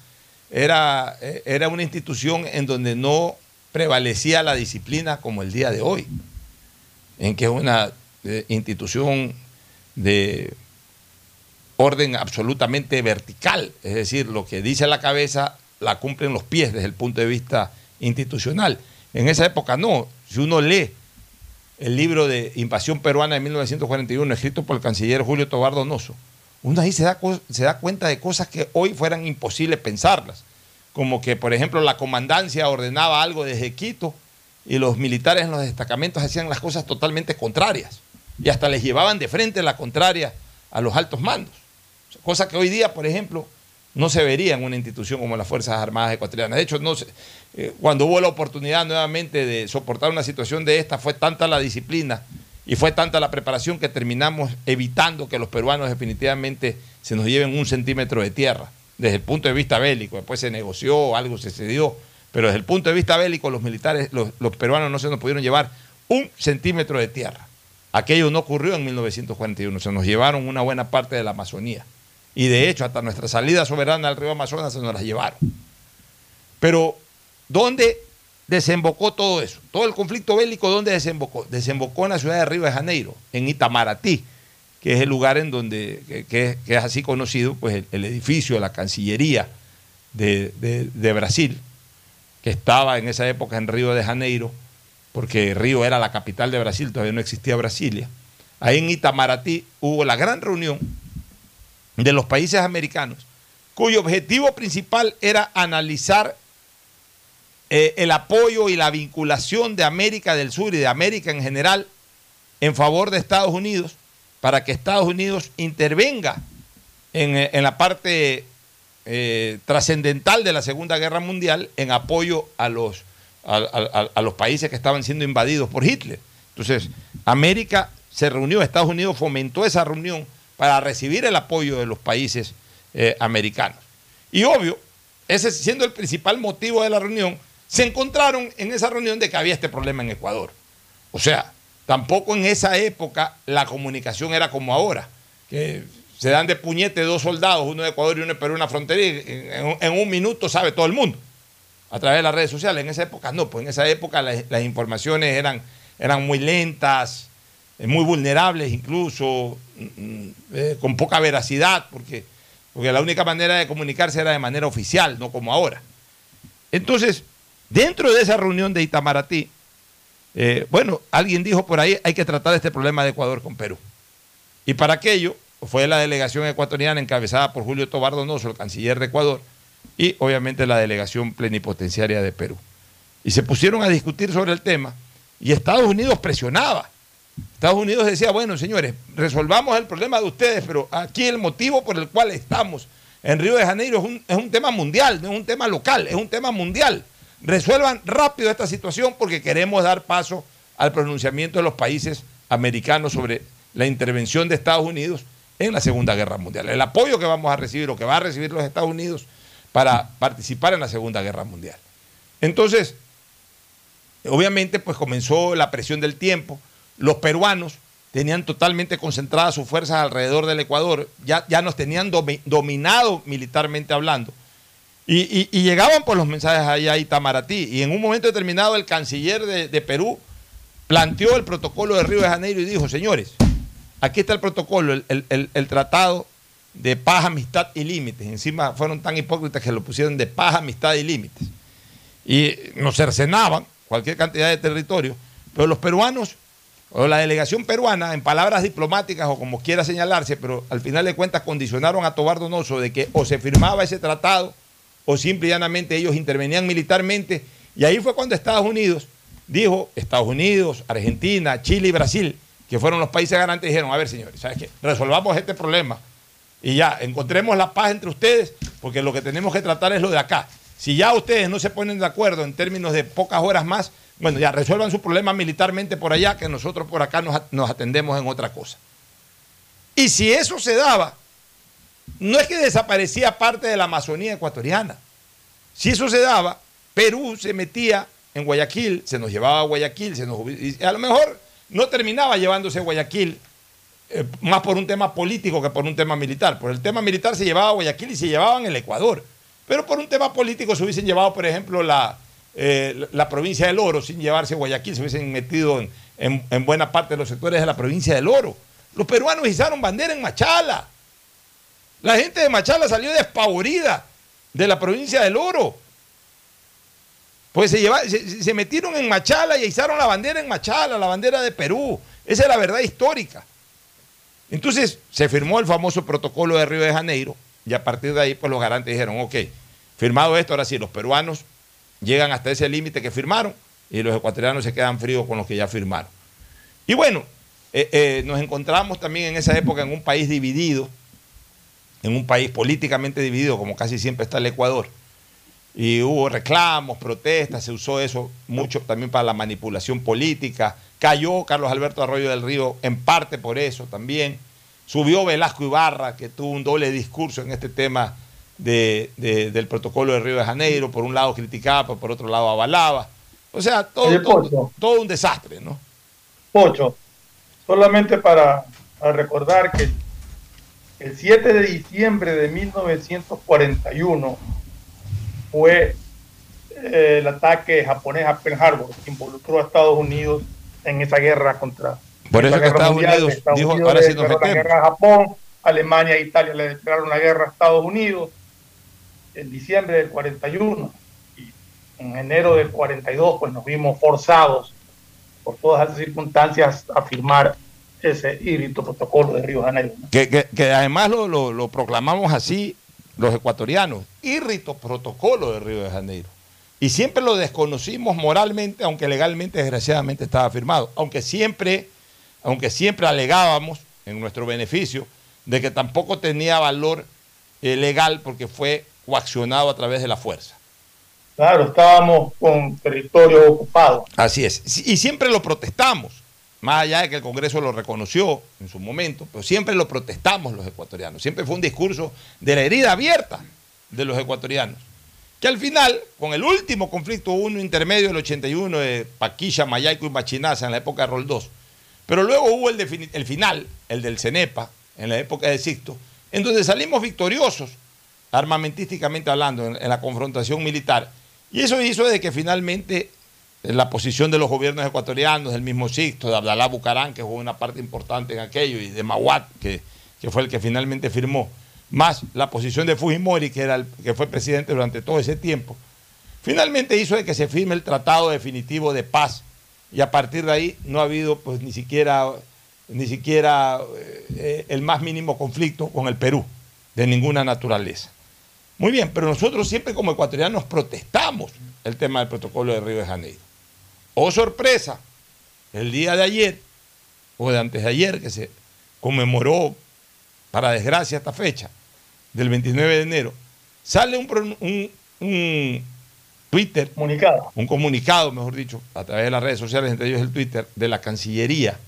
era, eh, era una institución en donde no prevalecía la disciplina como el día de hoy, en que es una eh, institución de orden absolutamente vertical, es decir, lo que dice la cabeza la cumplen los pies desde el punto de vista institucional. En esa época no, si uno lee el libro de Invasión Peruana de 1941, escrito por el canciller Julio Tobar Donoso, uno ahí se da, se da cuenta de cosas que hoy fueran imposibles pensarlas, como que, por ejemplo, la comandancia ordenaba algo desde Quito y los militares en los destacamentos hacían las cosas totalmente contrarias y hasta les llevaban de frente la contraria a los altos mandos. Cosa que hoy día, por ejemplo, no se vería en una institución como las Fuerzas Armadas Ecuatorianas. De hecho, eh, cuando hubo la oportunidad nuevamente de soportar una situación de esta, fue tanta la disciplina y fue tanta la preparación que terminamos evitando que los peruanos definitivamente se nos lleven un centímetro de tierra, desde el punto de vista bélico. Después se negoció, algo se cedió, pero desde el punto de vista bélico, los militares, los, los peruanos no se nos pudieron llevar un centímetro de tierra. Aquello no ocurrió en 1941, se nos llevaron una buena parte de la Amazonía. Y de hecho, hasta nuestra salida soberana al río Amazonas se nos la llevaron. Pero, ¿dónde desembocó todo eso? Todo el conflicto bélico, ¿dónde desembocó? Desembocó en la ciudad de Río de Janeiro, en Itamaratí, que es el lugar en donde, que, es así conocido, pues el, el edificio de la Cancillería de, de- de Brasil, que estaba en esa época en Río de Janeiro, porque Río era la capital de Brasil, todavía no existía Brasilia. Ahí en Itamaratí hubo la gran reunión de los países americanos, cuyo objetivo principal era analizar eh, el apoyo y la vinculación de América del Sur y de América en general en favor de Estados Unidos, para que Estados Unidos intervenga en, eh, en la parte eh, trascendental de la Segunda Guerra Mundial en apoyo a los, a, los países que estaban siendo invadidos por Hitler. Entonces, América se reunió, Estados Unidos fomentó esa reunión para recibir el apoyo de los países eh, americanos. Y obvio, ese siendo el principal motivo de la reunión, se encontraron en esa reunión de que había este problema en Ecuador. O sea, tampoco en esa época la comunicación era como ahora, que se dan de puñete dos soldados, uno de Ecuador y uno de Perú en la frontera, y en, un- minuto sabe todo el mundo, a través de las redes sociales. En esa época no, pues en esa época las, las informaciones eran, eran muy lentas, muy vulnerables incluso, mm, mm, eh, con poca veracidad, porque, porque la única manera de comunicarse era de manera oficial, no como ahora. Entonces, dentro de esa reunión de Itamaratí, eh, bueno, alguien dijo por ahí, hay que tratar este problema de Ecuador con Perú. Y para aquello fue la delegación ecuatoriana encabezada por Julio Tobar Donoso, el canciller de Ecuador, y obviamente la delegación plenipotenciaria de Perú. Y se pusieron a discutir sobre el tema y Estados Unidos presionaba. Estados Unidos decía, bueno, señores, resolvamos el problema de ustedes, pero aquí el motivo por el cual estamos en Río de Janeiro es un, es un tema mundial, no es un tema local, es un tema mundial. Resuelvan rápido esta situación porque queremos dar paso al pronunciamiento de los países americanos sobre la intervención de Estados Unidos en la Segunda Guerra Mundial. El apoyo que vamos a recibir o que va a recibir los Estados Unidos para participar en la Segunda Guerra Mundial. Entonces, obviamente, pues comenzó la presión del tiempo. Los peruanos tenían totalmente concentradas sus fuerzas alrededor del Ecuador, ya, ya nos tenían domi- dominado militarmente hablando. Y, y- llegaban por los mensajes allá a Itamaratí. Y en un momento determinado el canciller de, de Perú planteó el protocolo de Río de Janeiro y dijo, señores, aquí está el protocolo, el, el- el- el tratado de paz, amistad y límites. Encima fueron tan hipócritas que lo pusieron de paz, amistad y límites. Y nos cercenaban cualquier cantidad de territorio, pero los peruanos o la delegación peruana, en palabras diplomáticas o como quiera señalarse, pero al final de cuentas condicionaron a Tobar Donoso de que o se firmaba ese tratado o simple y llanamente ellos intervenían militarmente. Y ahí fue cuando Estados Unidos dijo Estados Unidos, Argentina, Chile y Brasil, que fueron los países garantes, dijeron, a ver señores, ¿sabes qué? Resolvamos este problema y ya, encontremos la paz entre ustedes, porque lo que tenemos que tratar es lo de acá. Si ya ustedes no se ponen de acuerdo en términos de pocas horas más, bueno, ya resuelvan su problema militarmente por allá, que nosotros por acá nos, atendemos en otra cosa. Y si eso se daba, no es que desaparecía parte de la Amazonía ecuatoriana. Si eso se daba, Perú se metía en Guayaquil, se nos llevaba a Guayaquil, se nos, y a lo mejor no terminaba llevándose a Guayaquil, eh, más por un tema político que por un tema militar. Por el tema militar se llevaba a Guayaquil y se llevaban el Ecuador. Pero por un tema político se hubiesen llevado, por ejemplo, la, eh, la provincia del Oro, sin llevarse Guayaquil, se hubiesen metido en, en- en buena parte de los sectores de la provincia del Oro. Los peruanos izaron bandera en Machala. La gente de Machala salió despavorida de la provincia del Oro. Pues se, se metieron en Machala y izaron la bandera en Machala, la bandera de Perú. Esa es la verdad histórica. Entonces se firmó el famoso protocolo de Río de Janeiro y a partir de ahí pues los garantes dijeron, ok, firmado esto, ahora sí, los peruanos llegan hasta ese límite que firmaron y los ecuatorianos se quedan fríos con los que ya firmaron. Y bueno, eh, eh, nos encontramos también en esa época en un país dividido, en un país políticamente dividido, como casi siempre está el Ecuador. Y hubo reclamos, protestas, se usó eso mucho también para la manipulación política. Cayó Carlos Alberto Arroyo del Río en parte por eso también. Subió Velasco Ibarra, que tuvo un doble discurso en este tema de- de- del protocolo de Río de Janeiro. Por un lado criticaba, por otro lado avalaba. O sea, todo, todo, un desastre, ¿no? Pocho, solamente para, para recordar que el 7 de diciembre de 1941 fue eh, el ataque japonés a Pearl Harbor que involucró a Estados Unidos en esa guerra contra Por eso que Estados mundial. Unidos Estados dijo, Unidos ahora sí nos la guerra a Japón, Alemania e Italia le declararon la guerra a Estados Unidos en diciembre del 41 y en enero del 42 pues nos vimos forzados por todas esas circunstancias a firmar ese híbrido protocolo de Río de Janeiro. Que, que- además lo, lo- proclamamos así los ecuatorianos, írrito protocolo de Río de Janeiro. Y siempre lo desconocimos moralmente, aunque legalmente, desgraciadamente, estaba firmado. Aunque siempre, aunque siempre alegábamos, en nuestro beneficio, de que tampoco tenía valor eh, legal porque fue coaccionado a través de la fuerza. Claro, estábamos con territorio ocupado. Así es. Y siempre lo protestamos, más allá de que el Congreso lo reconoció en su momento, pero siempre lo protestamos los ecuatorianos. Siempre fue un discurso de la herida abierta de los ecuatorianos. Que al final, con el último conflicto, uno intermedio del 81 de Paquilla, Mayaico y Machinaza en la época de Roldós. Pero luego hubo el, el final, el del CENEPA, en la época de Sixto, en donde salimos victoriosos, armamentísticamente hablando, en, la confrontación militar. Y eso hizo de que finalmente eh, la posición de los gobiernos ecuatorianos, del mismo Sixto, de Abdalá Bucarán, que jugó una parte importante en aquello, y de Mahuat, que, que fue el que finalmente firmó, más la posición de Fujimori, que, era el, que fue presidente durante todo ese tiempo, finalmente hizo de que se firme el tratado definitivo de paz. Y a partir de ahí no ha habido pues ni siquiera, ni siquiera eh, el más mínimo conflicto con el Perú, de ninguna naturaleza. Muy bien, pero nosotros siempre como ecuatorianos protestamos el tema del protocolo de Río de Janeiro. Oh sorpresa, el día de ayer, o de antes de ayer, que se conmemoró, para desgracia, esta fecha, del 29 de enero, sale un, un Twitter, comunicado. un comunicado, mejor dicho, a través de las redes sociales, entre ellos el Twitter, de la Cancillería,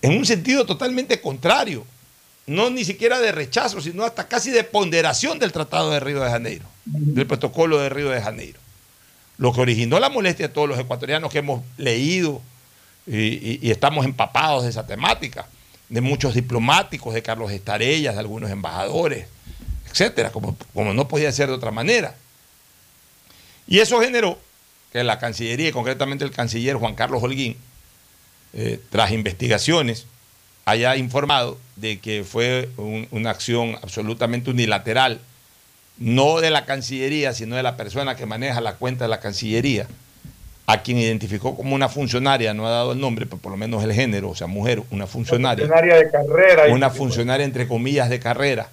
en un sentido totalmente contrario, no ni siquiera de rechazo, sino hasta casi de ponderación del Tratado de Río de Janeiro, del protocolo de Río de Janeiro. Lo que originó la molestia de todos los ecuatorianos que hemos leído y, estamos empapados de esa temática, de muchos diplomáticos, de Carlos Estarellas, de algunos embajadores, etcétera, como, como no podía ser de otra manera. Y eso generó que la Cancillería, y concretamente el canciller Juan Carlos Holguín, eh, tras investigaciones, haya informado de que fue un- una acción absolutamente unilateral, no de la Cancillería, sino de la persona que maneja la cuenta de la Cancillería, a quien identificó como una funcionaria, no ha dado el nombre, pero por lo menos el género, o sea, mujer, una funcionaria Funcionaria de carrera. una funcionaria entre comillas de carrera,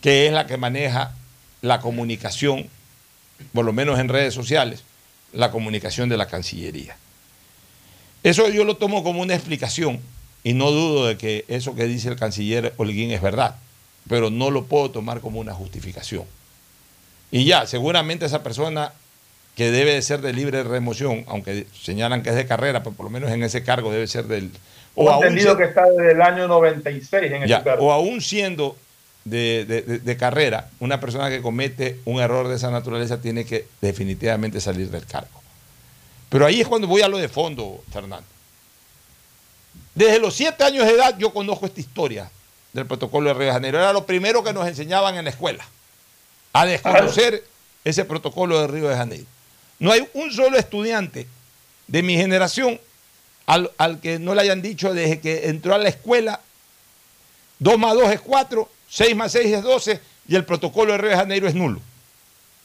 que es la que maneja la comunicación, por lo menos en redes sociales, la comunicación de la Cancillería. Eso yo lo tomo como una explicación y no dudo de que eso que dice el canciller Holguín es verdad, pero no lo puedo tomar como una justificación. Y ya, seguramente esa persona que debe de ser de libre remoción, aunque señalan que es de carrera, pero por lo menos en ese cargo debe ser del... O aún entendido que está desde el año 96 en ya, ese cargo. O aún siendo de, de- de- de carrera, una persona que comete un error de esa naturaleza tiene que definitivamente salir del cargo. Pero ahí es cuando voy a lo de fondo, Fernando. Desde los siete años de edad yo conozco esta historia del protocolo de Río de Janeiro. Era lo primero que nos enseñaban en la escuela, a desconocer ese protocolo de Río de Janeiro. No hay un solo estudiante de mi generación al, al que no le hayan dicho desde que entró a la escuela 2 más 2 es 4, 6 más 6 es 12 y el protocolo de Río de Janeiro es nulo.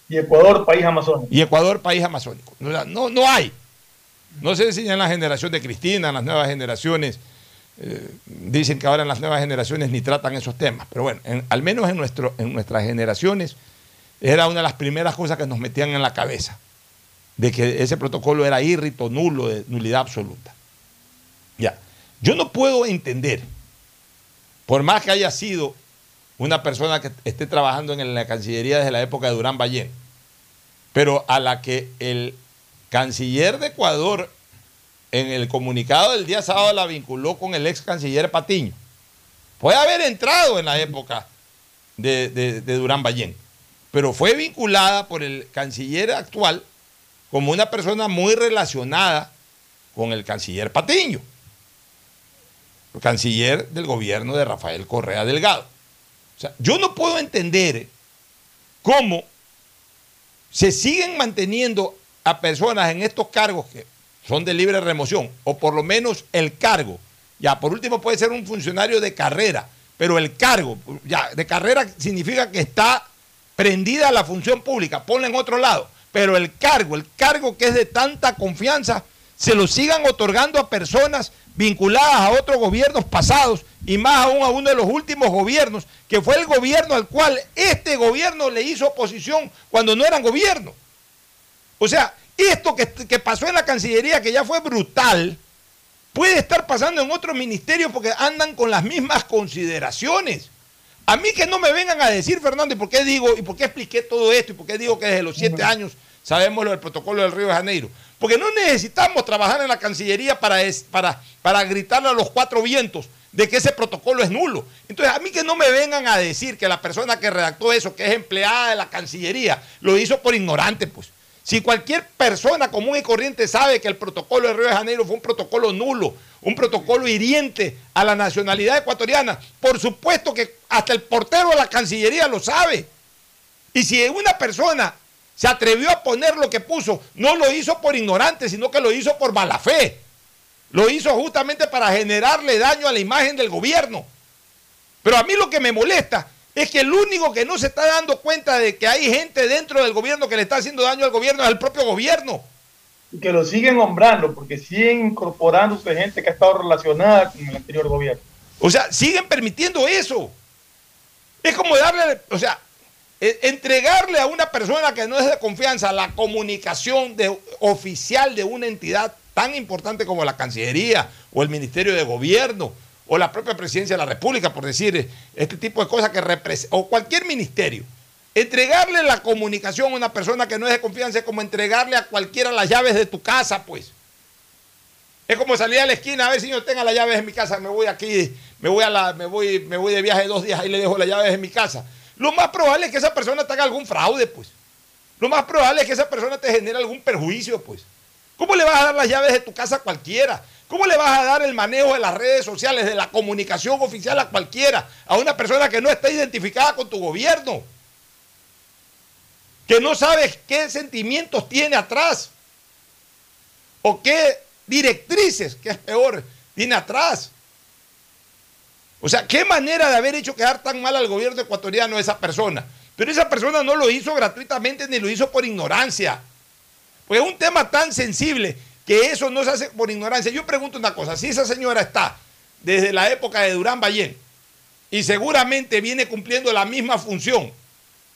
Y Ecuador, país amazónico. Y Ecuador, país amazónico. No, no, no hay. No se enseña en la generación de Cristina, en las nuevas generaciones. eh, dicen que ahora en las nuevas generaciones ni tratan esos temas. Pero bueno, en- al menos en, nuestro, en nuestras generaciones era una de las primeras cosas que nos metían en la cabeza. De que ese protocolo era írrito, nulo, de nulidad absoluta. Ya. Yo no puedo entender, por más que haya sido una persona que esté trabajando en la Cancillería desde la época de Durán Ballén, pero a la que el canciller de Ecuador en el comunicado del día sábado la vinculó con el ex canciller Patiño. Puede haber entrado en la época de, Durán Ballén, pero fue vinculada por el canciller actual como una persona muy relacionada con el canciller Patiño, el canciller del gobierno de Rafael Correa Delgado. O sea, yo no puedo entender cómo se siguen manteniendo a personas en estos cargos que son de libre remoción, o por lo menos el cargo. Ya, por último puede ser un funcionario de carrera, pero el cargo, ya, de carrera significa que está prendida a la función pública, ponla en otro lado. Pero el cargo, el cargo que es de tanta confianza, se lo sigan otorgando a personas vinculadas a otros gobiernos pasados y más aún a uno de los últimos gobiernos, que fue el gobierno al cual este gobierno le hizo oposición cuando no eran gobierno. O sea, esto que, que pasó en la Cancillería, que ya fue brutal, puede estar pasando en otros ministerios porque andan con las mismas consideraciones. A mí que no me vengan a decir, Fernando, ¿y por qué digo, y por qué expliqué todo esto, y por qué digo que desde los siete años sabemos lo del protocolo del Río de Janeiro? Porque no necesitamos trabajar en la Cancillería para, es- para, para gritarle a los cuatro vientos de que ese protocolo es nulo. Entonces, a mí que no me vengan a decir que la persona que redactó eso, que es empleada de la Cancillería, lo hizo por ignorante, pues. Si cualquier persona común y corriente sabe que el protocolo de Río de Janeiro fue un protocolo nulo, un protocolo hiriente a la nacionalidad ecuatoriana, por supuesto que hasta el portero de la Cancillería lo sabe. Y si una persona se atrevió a poner lo que puso, no lo hizo por ignorante, sino que lo hizo por mala fe. Lo hizo justamente para generarle daño a la imagen del gobierno. Pero a mí lo que me molesta es que el único que no se está dando cuenta de que hay gente dentro del gobierno que le está haciendo daño al gobierno es el propio gobierno. Y que lo siguen nombrando, porque siguen incorporándose gente que ha estado relacionada con el anterior gobierno. O sea, siguen permitiendo eso. Es como darle, o sea, e- entregarle a una persona que no es de confianza la comunicación de, oficial de una entidad tan importante como la Cancillería o el Ministerio de Gobierno o la propia Presidencia de la República, por decir eh, este tipo de cosas que representa, o cualquier ministerio. Entregarle la comunicación a una persona que no es de confianza es como entregarle a cualquiera las llaves de tu casa, pues. Es como salir a la esquina, a ver si yo tenga las llaves en mi casa, me voy aquí, me voy a la, me voy, me voy de viaje dos días, ahí le dejo las llaves en mi casa. Lo más probable es que esa persona te haga algún fraude, pues. Lo más probable es que esa persona te genere algún perjuicio, pues. ¿Cómo le vas a dar las llaves de tu casa a cualquiera? ¿Cómo le vas a dar el manejo de las redes sociales, de la comunicación oficial a cualquiera? A una persona que no está identificada con tu gobierno. Que no sabes qué sentimientos tiene atrás. O qué directrices, que es peor, tiene atrás. O sea, qué manera de haber hecho quedar tan mal al gobierno ecuatoriano esa persona. Pero esa persona no lo hizo gratuitamente ni lo hizo por ignorancia. Porque es un tema tan sensible que eso no se hace por ignorancia. Yo pregunto una cosa, si esa señora está desde la época de Durán Ballén y seguramente viene cumpliendo la misma función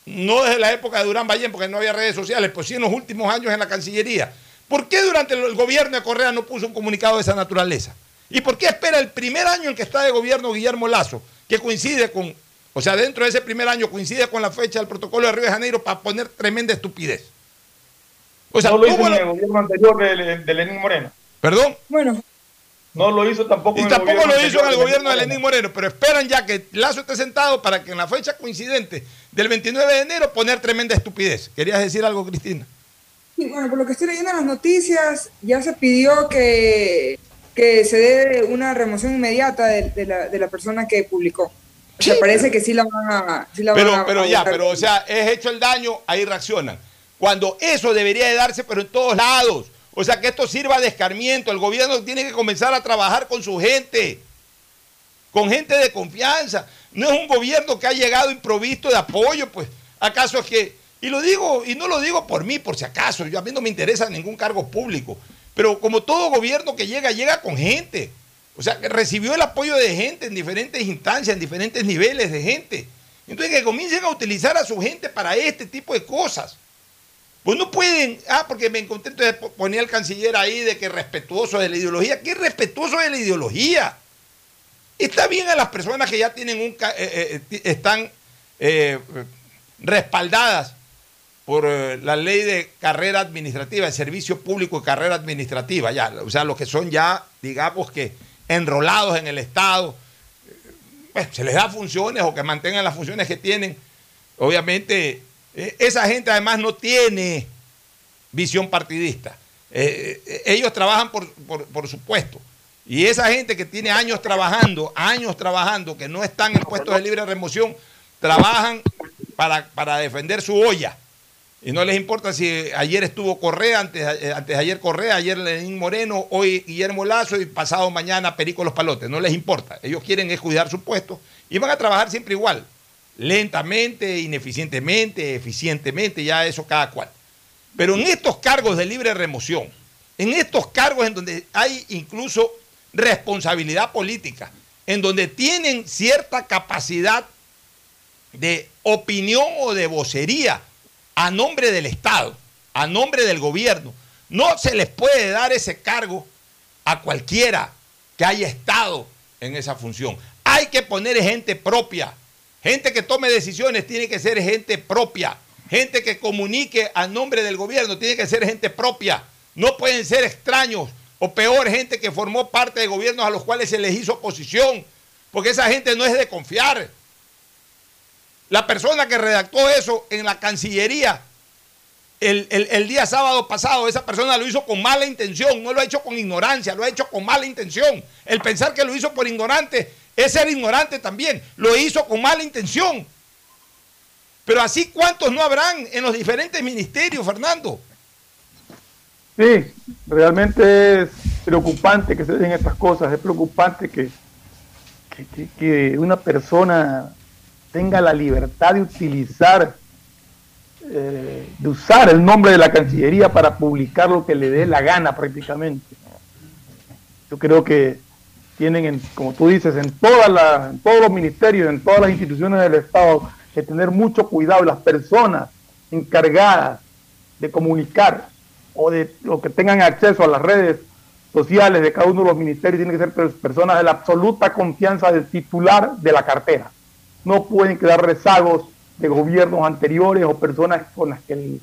no desde la época de Durán Ballén, porque no había redes sociales, pues sí en los últimos años en la Cancillería. ¿Por qué durante el gobierno de Correa no puso un comunicado de esa naturaleza? ¿Y por qué espera el primer año en que está de gobierno Guillermo Lazo, que coincide con, o sea, dentro de ese primer año coincide con la fecha del protocolo de Río de Janeiro para poner tremenda estupidez? O sea, no lo hizo en el gobierno anterior de, de Lenín Moreno. ¿Perdón? Bueno. No lo hizo tampoco y tampoco lo hizo en el gobierno de Lenín Moreno, pero esperan ya que Lazo esté sentado para que en la fecha coincidente del 29 de enero poner tremenda estupidez. ¿Querías decir algo, Cristina? Sí, bueno, por lo que estoy leyendo en las noticias, ya se pidió que, que se dé una remoción inmediata de, la, de la, persona que publicó. O sea, parece que sí la van a... Sí la pero van a, pero ya, pero o sea, es hecho el daño, ahí reaccionan. Cuando eso debería de darse, pero en todos lados. O sea, que esto sirva de escarmiento. El gobierno tiene que comenzar a trabajar con su gente, con gente de confianza. No es un gobierno que ha llegado improvisto de apoyo, pues. ¿Acaso es que.? Y lo digo, y no lo digo por mí, por si acaso. Yo, a mí no me interesa ningún cargo público. Pero como todo gobierno que llega, llega con gente. O sea, que recibió el apoyo de gente en diferentes instancias, en diferentes niveles de gente. Entonces, que comiencen a utilizar a su gente para este tipo de cosas. Pues no pueden, ah, porque me encontré, entonces ponía el canciller ahí de que respetuoso de la ideología. ¿Qué respetuoso de la ideología? Está bien a las personas que ya tienen un, eh, eh, eh, están respaldadas por la ley de carrera administrativa, el servicio público de carrera administrativa, ya, o sea, los que son ya, digamos que enrolados en el Estado, se les da funciones o que mantengan las funciones que tienen, obviamente eh, esa gente además no tiene visión partidista. Eh, eh, ellos trabajan por, por, supuesto. Y esa gente que tiene años trabajando, años trabajando, que no están en puestos de libre remoción, trabajan para, para defender su olla. Y no les importa si ayer estuvo Correa, antes, antes ayer Correa, ayer Lenín Moreno, hoy Guillermo Lazo y pasado mañana Perico Los Palotes. No les importa. Ellos quieren es cuidar su puesto y van a trabajar siempre igual lentamente, ineficientemente, eficientemente, ya eso cada cual. Pero en estos cargos de libre remoción, en estos cargos en donde hay incluso responsabilidad política, en donde tienen cierta capacidad de opinión o de vocería a nombre del Estado, a nombre del gobierno, no se les puede dar ese cargo a cualquiera que haya estado en esa función. Hay que poner gente propia, Gente que tome decisiones tiene que ser gente propia. Gente que comunique a nombre del gobierno tiene que ser gente propia. No pueden ser extraños o peor, gente que formó parte de gobiernos a los cuales se les hizo oposición. Porque esa gente no es de confiar. La persona que redactó eso en la Cancillería el, el, día sábado pasado, esa persona lo hizo con mala intención, no lo ha hecho con ignorancia, lo ha hecho con mala intención. El pensar que lo hizo por ignorante es ser ignorante también. Lo hizo con mala intención. Pero así, ¿cuántos no habrán en los diferentes ministerios, Fernando? Sí, realmente es preocupante que se den estas cosas. Es preocupante que, que, una persona tenga la libertad de utilizar, eh, de usar el nombre de la Cancillería para publicar lo que le dé la gana prácticamente. Yo creo que tienen, como tú dices, en, todos los ministerios, en todas las instituciones del Estado, que tener mucho cuidado las personas encargadas de comunicar o de lo que tengan acceso a las redes sociales de cada uno de los ministerios tienen que ser personas de la absoluta confianza del titular de la cartera. No pueden quedar rezagos de gobiernos anteriores o personas con las que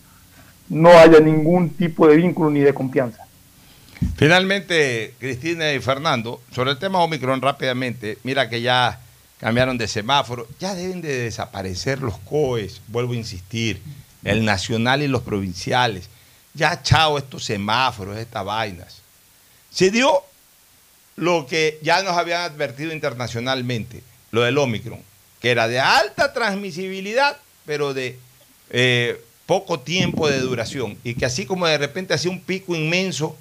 no haya ningún tipo de vínculo ni de confianza. Finalmente, Cristina y Fernando, sobre el tema Omicron rápidamente, mira que ya cambiaron de semáforo, ya deben de desaparecer los COEs, vuelvo a insistir, el nacional y los provinciales. Ya chao estos semáforos, estas vainas. Se dio lo que ya nos habían advertido internacionalmente, lo del Omicron, que era de alta transmisibilidad, pero de eh, poco tiempo de duración, y que así como de repente hacía un pico inmenso,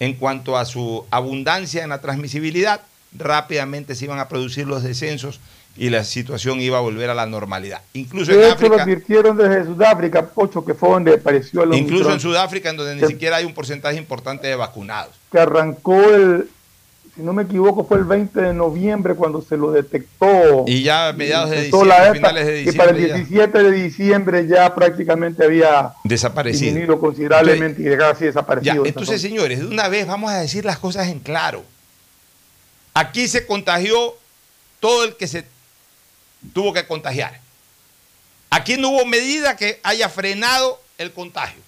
en cuanto a su abundancia en la transmisibilidad, rápidamente se iban a producir los descensos y la situación iba a volver a la normalidad. Incluso de en hecho, lo advirtieron desde Sudáfrica, Pocho, que fue donde apareció el Incluso en Sudáfrica, en donde ni siquiera hay un porcentaje importante de vacunados. Que arrancó el si no me equivoco, fue el 20 de noviembre cuando se lo detectó. Y ya a mediados de diciembre, finales de Y para el ya. 17 de diciembre ya prácticamente había Desaparecido. disminuido considerablemente y llegaba así desaparecido. Ya, entonces, señores, de una vez vamos a decir las cosas en claro. Aquí se contagió todo el que se tuvo que contagiar. Aquí no hubo medida que haya frenado el contagio.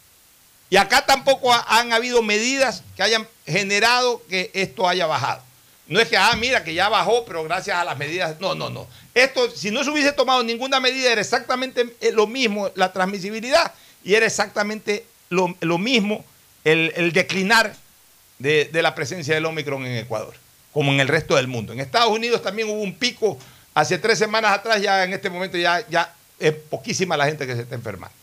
Y acá tampoco ha- han habido medidas que hayan generado que esto haya bajado. No es que, ah, mira, que ya bajó, pero gracias a las medidas. No, no, no. Esto, si no se hubiese tomado ninguna medida, era exactamente eh, lo mismo la transmisibilidad y era exactamente lo, mismo el, declinar de, de la presencia del Omicron en Ecuador, como en el resto del mundo. En Estados Unidos también hubo un pico hace tres semanas atrás, ya en este momento ya, ya es poquísima la gente que se está enfermando.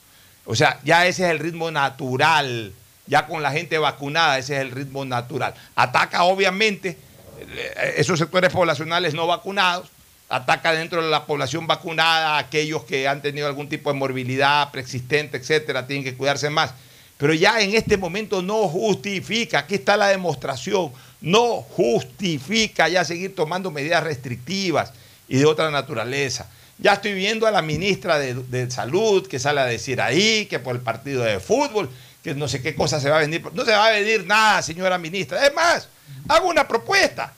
O sea, ya ese es el ritmo natural, ya con la gente vacunada, ese es el ritmo natural. Ataca obviamente eh, esos sectores poblacionales no vacunados, ataca dentro de la población vacunada aquellos que han tenido algún tipo de morbilidad preexistente, etcétera, tienen que cuidarse más. Pero ya en este momento no justifica, aquí está la demostración, no justifica ya seguir tomando medidas restrictivas y de otra naturaleza. Ya estoy viendo a la ministra de, de Salud que sale a decir ahí que por el partido de fútbol, que no sé qué cosa se va a venir. No se va a venir nada, señora ministra. Es más, hago una propuesta.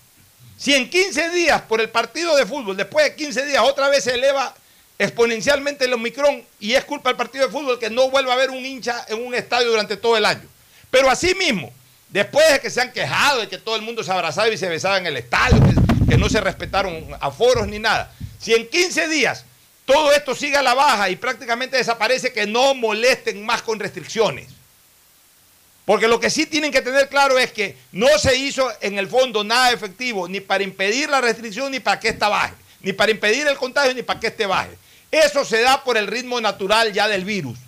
Si en 15 días por el partido de fútbol, después de 15 días otra vez se eleva exponencialmente el Omicron y es culpa del partido de fútbol que no vuelva a haber un hincha en un estadio durante todo el año. Pero así mismo, después de que se han quejado de que todo el mundo se abrazaba y se besaba en el estadio, que, que no se respetaron aforos ni nada, si en 15 días todo esto sigue a la baja y prácticamente desaparece, que no molesten más con restricciones. Porque lo que sí tienen que tener claro es que no se hizo en el fondo nada efectivo ni para impedir la restricción ni para que esta baje, ni para impedir el contagio ni para que este baje. Eso se da por el ritmo natural ya del virus.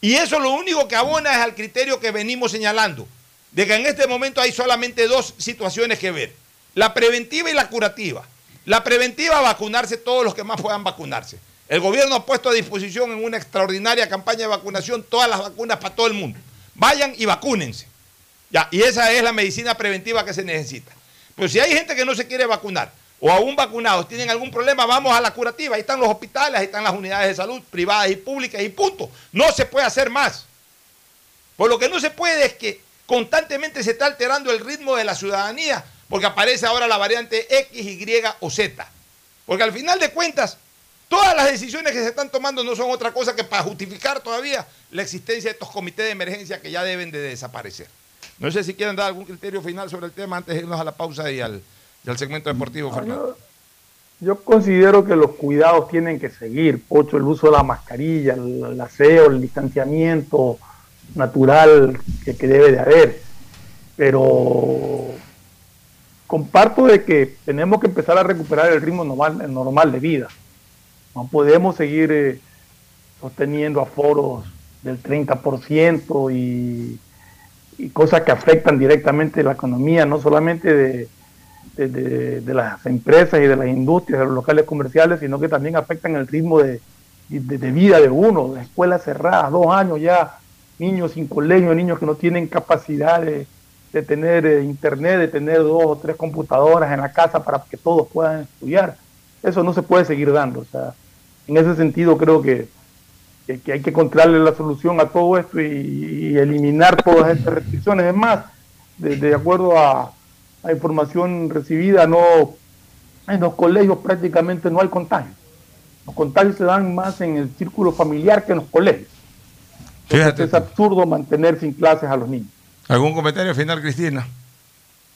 Y eso lo único que abona es al criterio que venimos señalando, de que en este momento hay solamente dos situaciones que ver, la preventiva y la curativa. La preventiva, vacunarse todos los que más puedan vacunarse. El gobierno ha puesto a disposición en una extraordinaria campaña de vacunación todas las vacunas para todo el mundo. Vayan y vacúnense. Ya, y esa es la medicina preventiva que se necesita. Pero si hay gente que no se quiere vacunar o aún vacunados tienen algún problema, vamos a la curativa. Ahí están los hospitales, ahí están las unidades de salud privadas y públicas y punto. No se puede hacer más. Por lo que no se puede es que constantemente se está alterando el ritmo de la ciudadanía porque aparece ahora la variante X, Y o Z. Porque al final de cuentas, todas las decisiones que se están tomando no son otra cosa que para justificar todavía la existencia de estos comités de emergencia que ya deben de desaparecer. No sé si quieren dar algún criterio final sobre el tema antes de irnos a la pausa y al, y al segmento deportivo, Fernando. Yo considero que los cuidados tienen que seguir, Pocho, el uso de la mascarilla, el, el aseo, el distanciamiento natural que, que debe de haber. Pero comparto de que tenemos que empezar a recuperar el ritmo normal, el normal de vida. No podemos seguir eh, sosteniendo aforos del 30% y, y cosas que afectan directamente la economía, no solamente de, de, las empresas y de las industrias, de los locales comerciales, sino que también afectan el ritmo de, vida de uno, escuelas cerradas, dos años ya, niños sin colegio, niños que no tienen capacidad de, de tener eh, internet, de tener dos o tres computadoras en la casa para que todos puedan estudiar. Eso no se puede seguir dando. O sea, en ese sentido creo que, que, que hay que encontrarle la solución a todo esto y, y eliminar todas estas restricciones. Es más, de, de acuerdo a, a información recibida, no en los colegios prácticamente no hay contagio. Los contagios se dan más en el círculo familiar que en los colegios. Es absurdo mantener sin clases a los niños. ¿Algún comentario final, Cristina?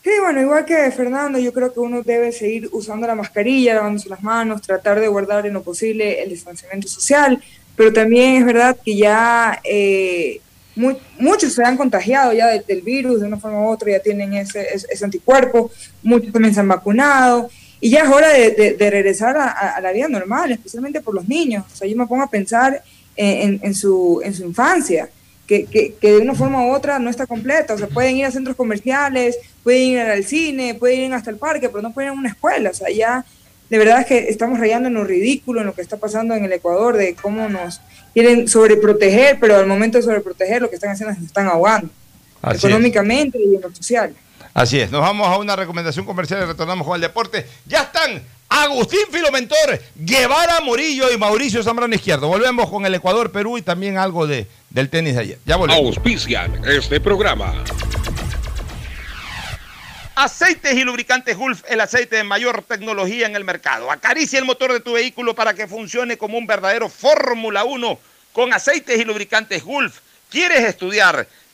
Sí, bueno, igual que Fernando, yo creo que uno debe seguir usando la mascarilla, lavándose las manos, tratar de guardar en lo posible el distanciamiento social, pero también es verdad que ya eh, mu- muchos se han contagiado ya del, del virus de una forma u otra, ya tienen ese, ese, ese anticuerpo, muchos también se han vacunado, y ya es hora de, de- de regresar a- a la vida normal, especialmente por los niños. O sea, yo me pongo a pensar en, en- en su, en su infancia que, que, que de una forma u otra no está completa. O sea, pueden ir a centros comerciales, pueden ir al cine, pueden ir hasta el parque, pero no pueden ir a una escuela. O sea, ya de verdad es que estamos rayando en lo ridículo, en lo que está pasando en el Ecuador, de cómo nos quieren sobreproteger, pero al momento de sobreproteger lo que están haciendo es que nos están ahogando, Así es. económicamente y en lo social. Así es, nos vamos a una recomendación comercial y retornamos con el deporte. Ya están Agustín Filomentor, Guevara Morillo y Mauricio Zambrano Izquierdo. Volvemos con el Ecuador, Perú y también algo de, del tenis de ayer. Ya volvemos. Auspician este programa. Aceites y lubricantes Gulf, el aceite de mayor tecnología en el mercado. Acaricia el motor de tu vehículo para que funcione como un verdadero Fórmula 1 con aceites y lubricantes Gulf. ¿Quieres estudiar,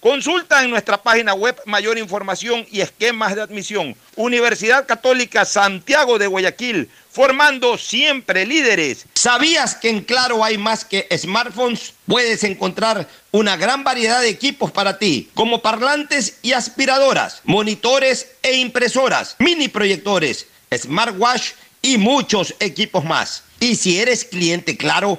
Consulta en nuestra página web mayor información y esquemas de admisión. Universidad Católica Santiago de Guayaquil, formando siempre líderes. ¿Sabías que en Claro hay más que smartphones? Puedes encontrar una gran variedad de equipos para ti, como parlantes y aspiradoras, monitores e impresoras, mini proyectores, smartwatch y muchos equipos más. Y si eres cliente Claro,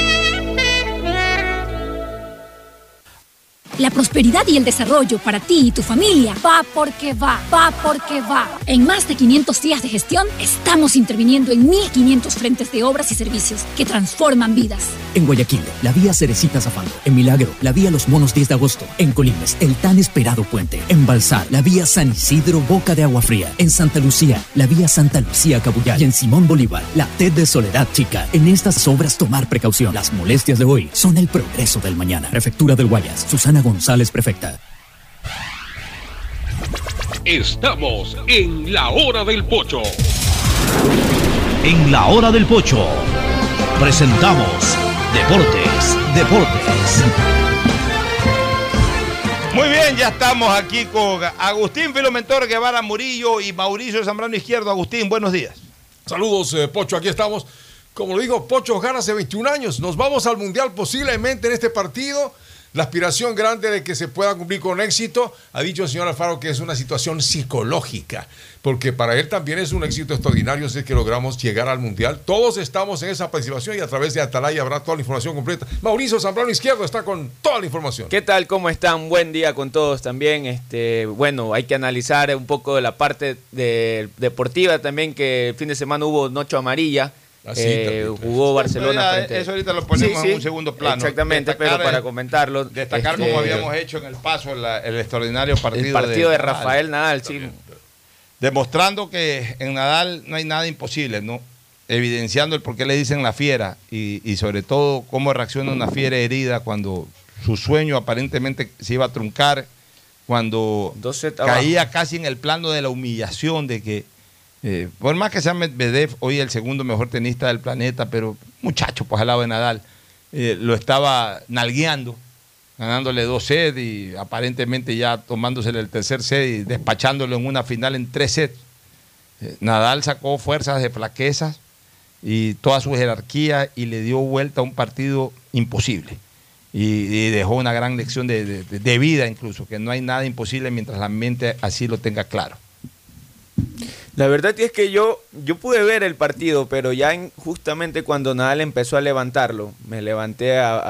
La prosperidad y el desarrollo para ti y tu familia va porque va, va porque va. En más de 500 días de gestión, estamos interviniendo en 1.500 frentes de obras y servicios que transforman vidas. En Guayaquil, la vía Cerecita Zafando. En Milagro, la vía Los Monos 10 de agosto. En Colimes, el tan esperado puente. En Balsar, la vía San Isidro Boca de Agua Fría. En Santa Lucía, la vía Santa Lucía Cabullar. Y en Simón Bolívar, la TED de Soledad Chica. En estas obras tomar precaución. Las molestias de hoy son el progreso del mañana. Prefectura del Guayas, Susana González Prefecta. Estamos en la hora del pocho. En la hora del pocho presentamos Deportes, Deportes. Muy bien, ya estamos aquí con Agustín Filomentor Guevara Murillo y Mauricio Zambrano Izquierdo. Agustín, buenos días. Saludos, eh, Pocho, aquí estamos. Como lo digo, Pocho gana hace 21 años. Nos vamos al Mundial posiblemente en este partido. La aspiración grande de que se pueda cumplir con éxito, ha dicho el señor Alfaro que es una situación psicológica, porque para él también es un éxito extraordinario si que logramos llegar al Mundial. Todos estamos en esa participación y a través de Atalaya habrá toda la información completa. Mauricio Zambrano Izquierdo está con toda la información. ¿Qué tal? ¿Cómo están? Buen día con todos también. Este, bueno, hay que analizar un poco de la parte de, deportiva también, que el fin de semana hubo Noche Amarilla. Así Eh, jugó Barcelona frente Eso ahorita lo ponemos Sí, sí, en un segundo plano. Exactamente, Destacar, pero para comentarlo. Destacar este, como habíamos hecho en el paso la- el extraordinario partido, el partido de, Rafael Nadal, sí. Demostrando que en Nadal no hay nada imposible, ¿no? Evidenciando el por qué le dicen la fiera y, y sobre todo cómo reacciona una fiera herida cuando su sueño aparentemente se iba a truncar, cuando caía casi en el plano de la humillación de que, eh, por más que sea Medvedev hoy el segundo mejor tenista del planeta, pero muchacho, pues al lado de Nadal, eh, lo estaba nalgueando, ganándole dos sets y aparentemente ya tomándosele el tercer set y despachándolo en una final en tres sets. Eh, Nadal sacó fuerzas de flaquezas y toda su jerarquía y le dio vuelta a un partido imposible. Y, dejó una gran lección de vida incluso, que no hay nada imposible mientras la mente así lo tenga claro. La verdad es que yo, yo pude ver el partido, pero ya en- justamente cuando Nadal empezó a levantarlo, me levanté a,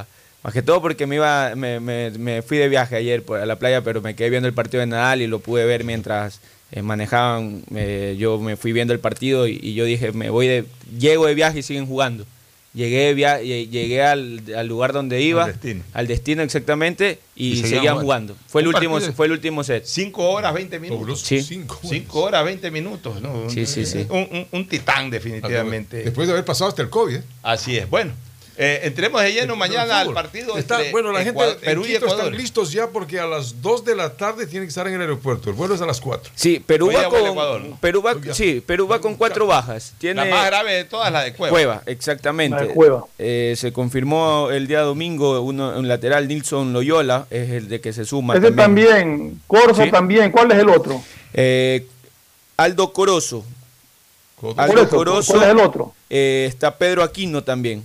a- más que todo porque me iba, me, me- me fui de viaje ayer a la playa, pero me quedé viendo el partido de Nadal y lo pude ver mientras eh, manejaban. eh, yo me fui viendo el partido y, y yo dije, me voy de, llego de viaje y siguen jugando. Llegué, via- lle- llegué al, al lugar donde iba, Al destino. al destino exactamente, y, Y seguían seguían jugando. jugando. Fue el último, fue el último set. Cinco horas, 20 minutos. Sí. Cinco. Cinco horas, 20 minutos. ¿no? Sí, sí, sí. Un, un- un titán definitivamente. Después de haber pasado hasta el COVID. ¿eh? Así es. Bueno, Eh, entremos de lleno mañana al partido. Está, entre bueno, la gente en Perú y Quito Ecuador. están listos ya porque a las 2 de la tarde tienen que estar en el aeropuerto. El vuelo es a las 4. Sí, Perú Hoy va con Ecuador, ¿no? Perú va, sí, Perú va con cuatro bajas. Tiene La más grave de todas, la de Cueva. Cueva, exactamente. La de Cueva. Eh, se confirmó el día domingo uno, un lateral, Nilson Loyola, es el de que se suma. Ese también, Corso Sí. también. ¿Cuál es el otro? Eh, Aldo Corozo. Aldo Corozo. ¿cuál es el otro? Eh, está Pedro Aquino también.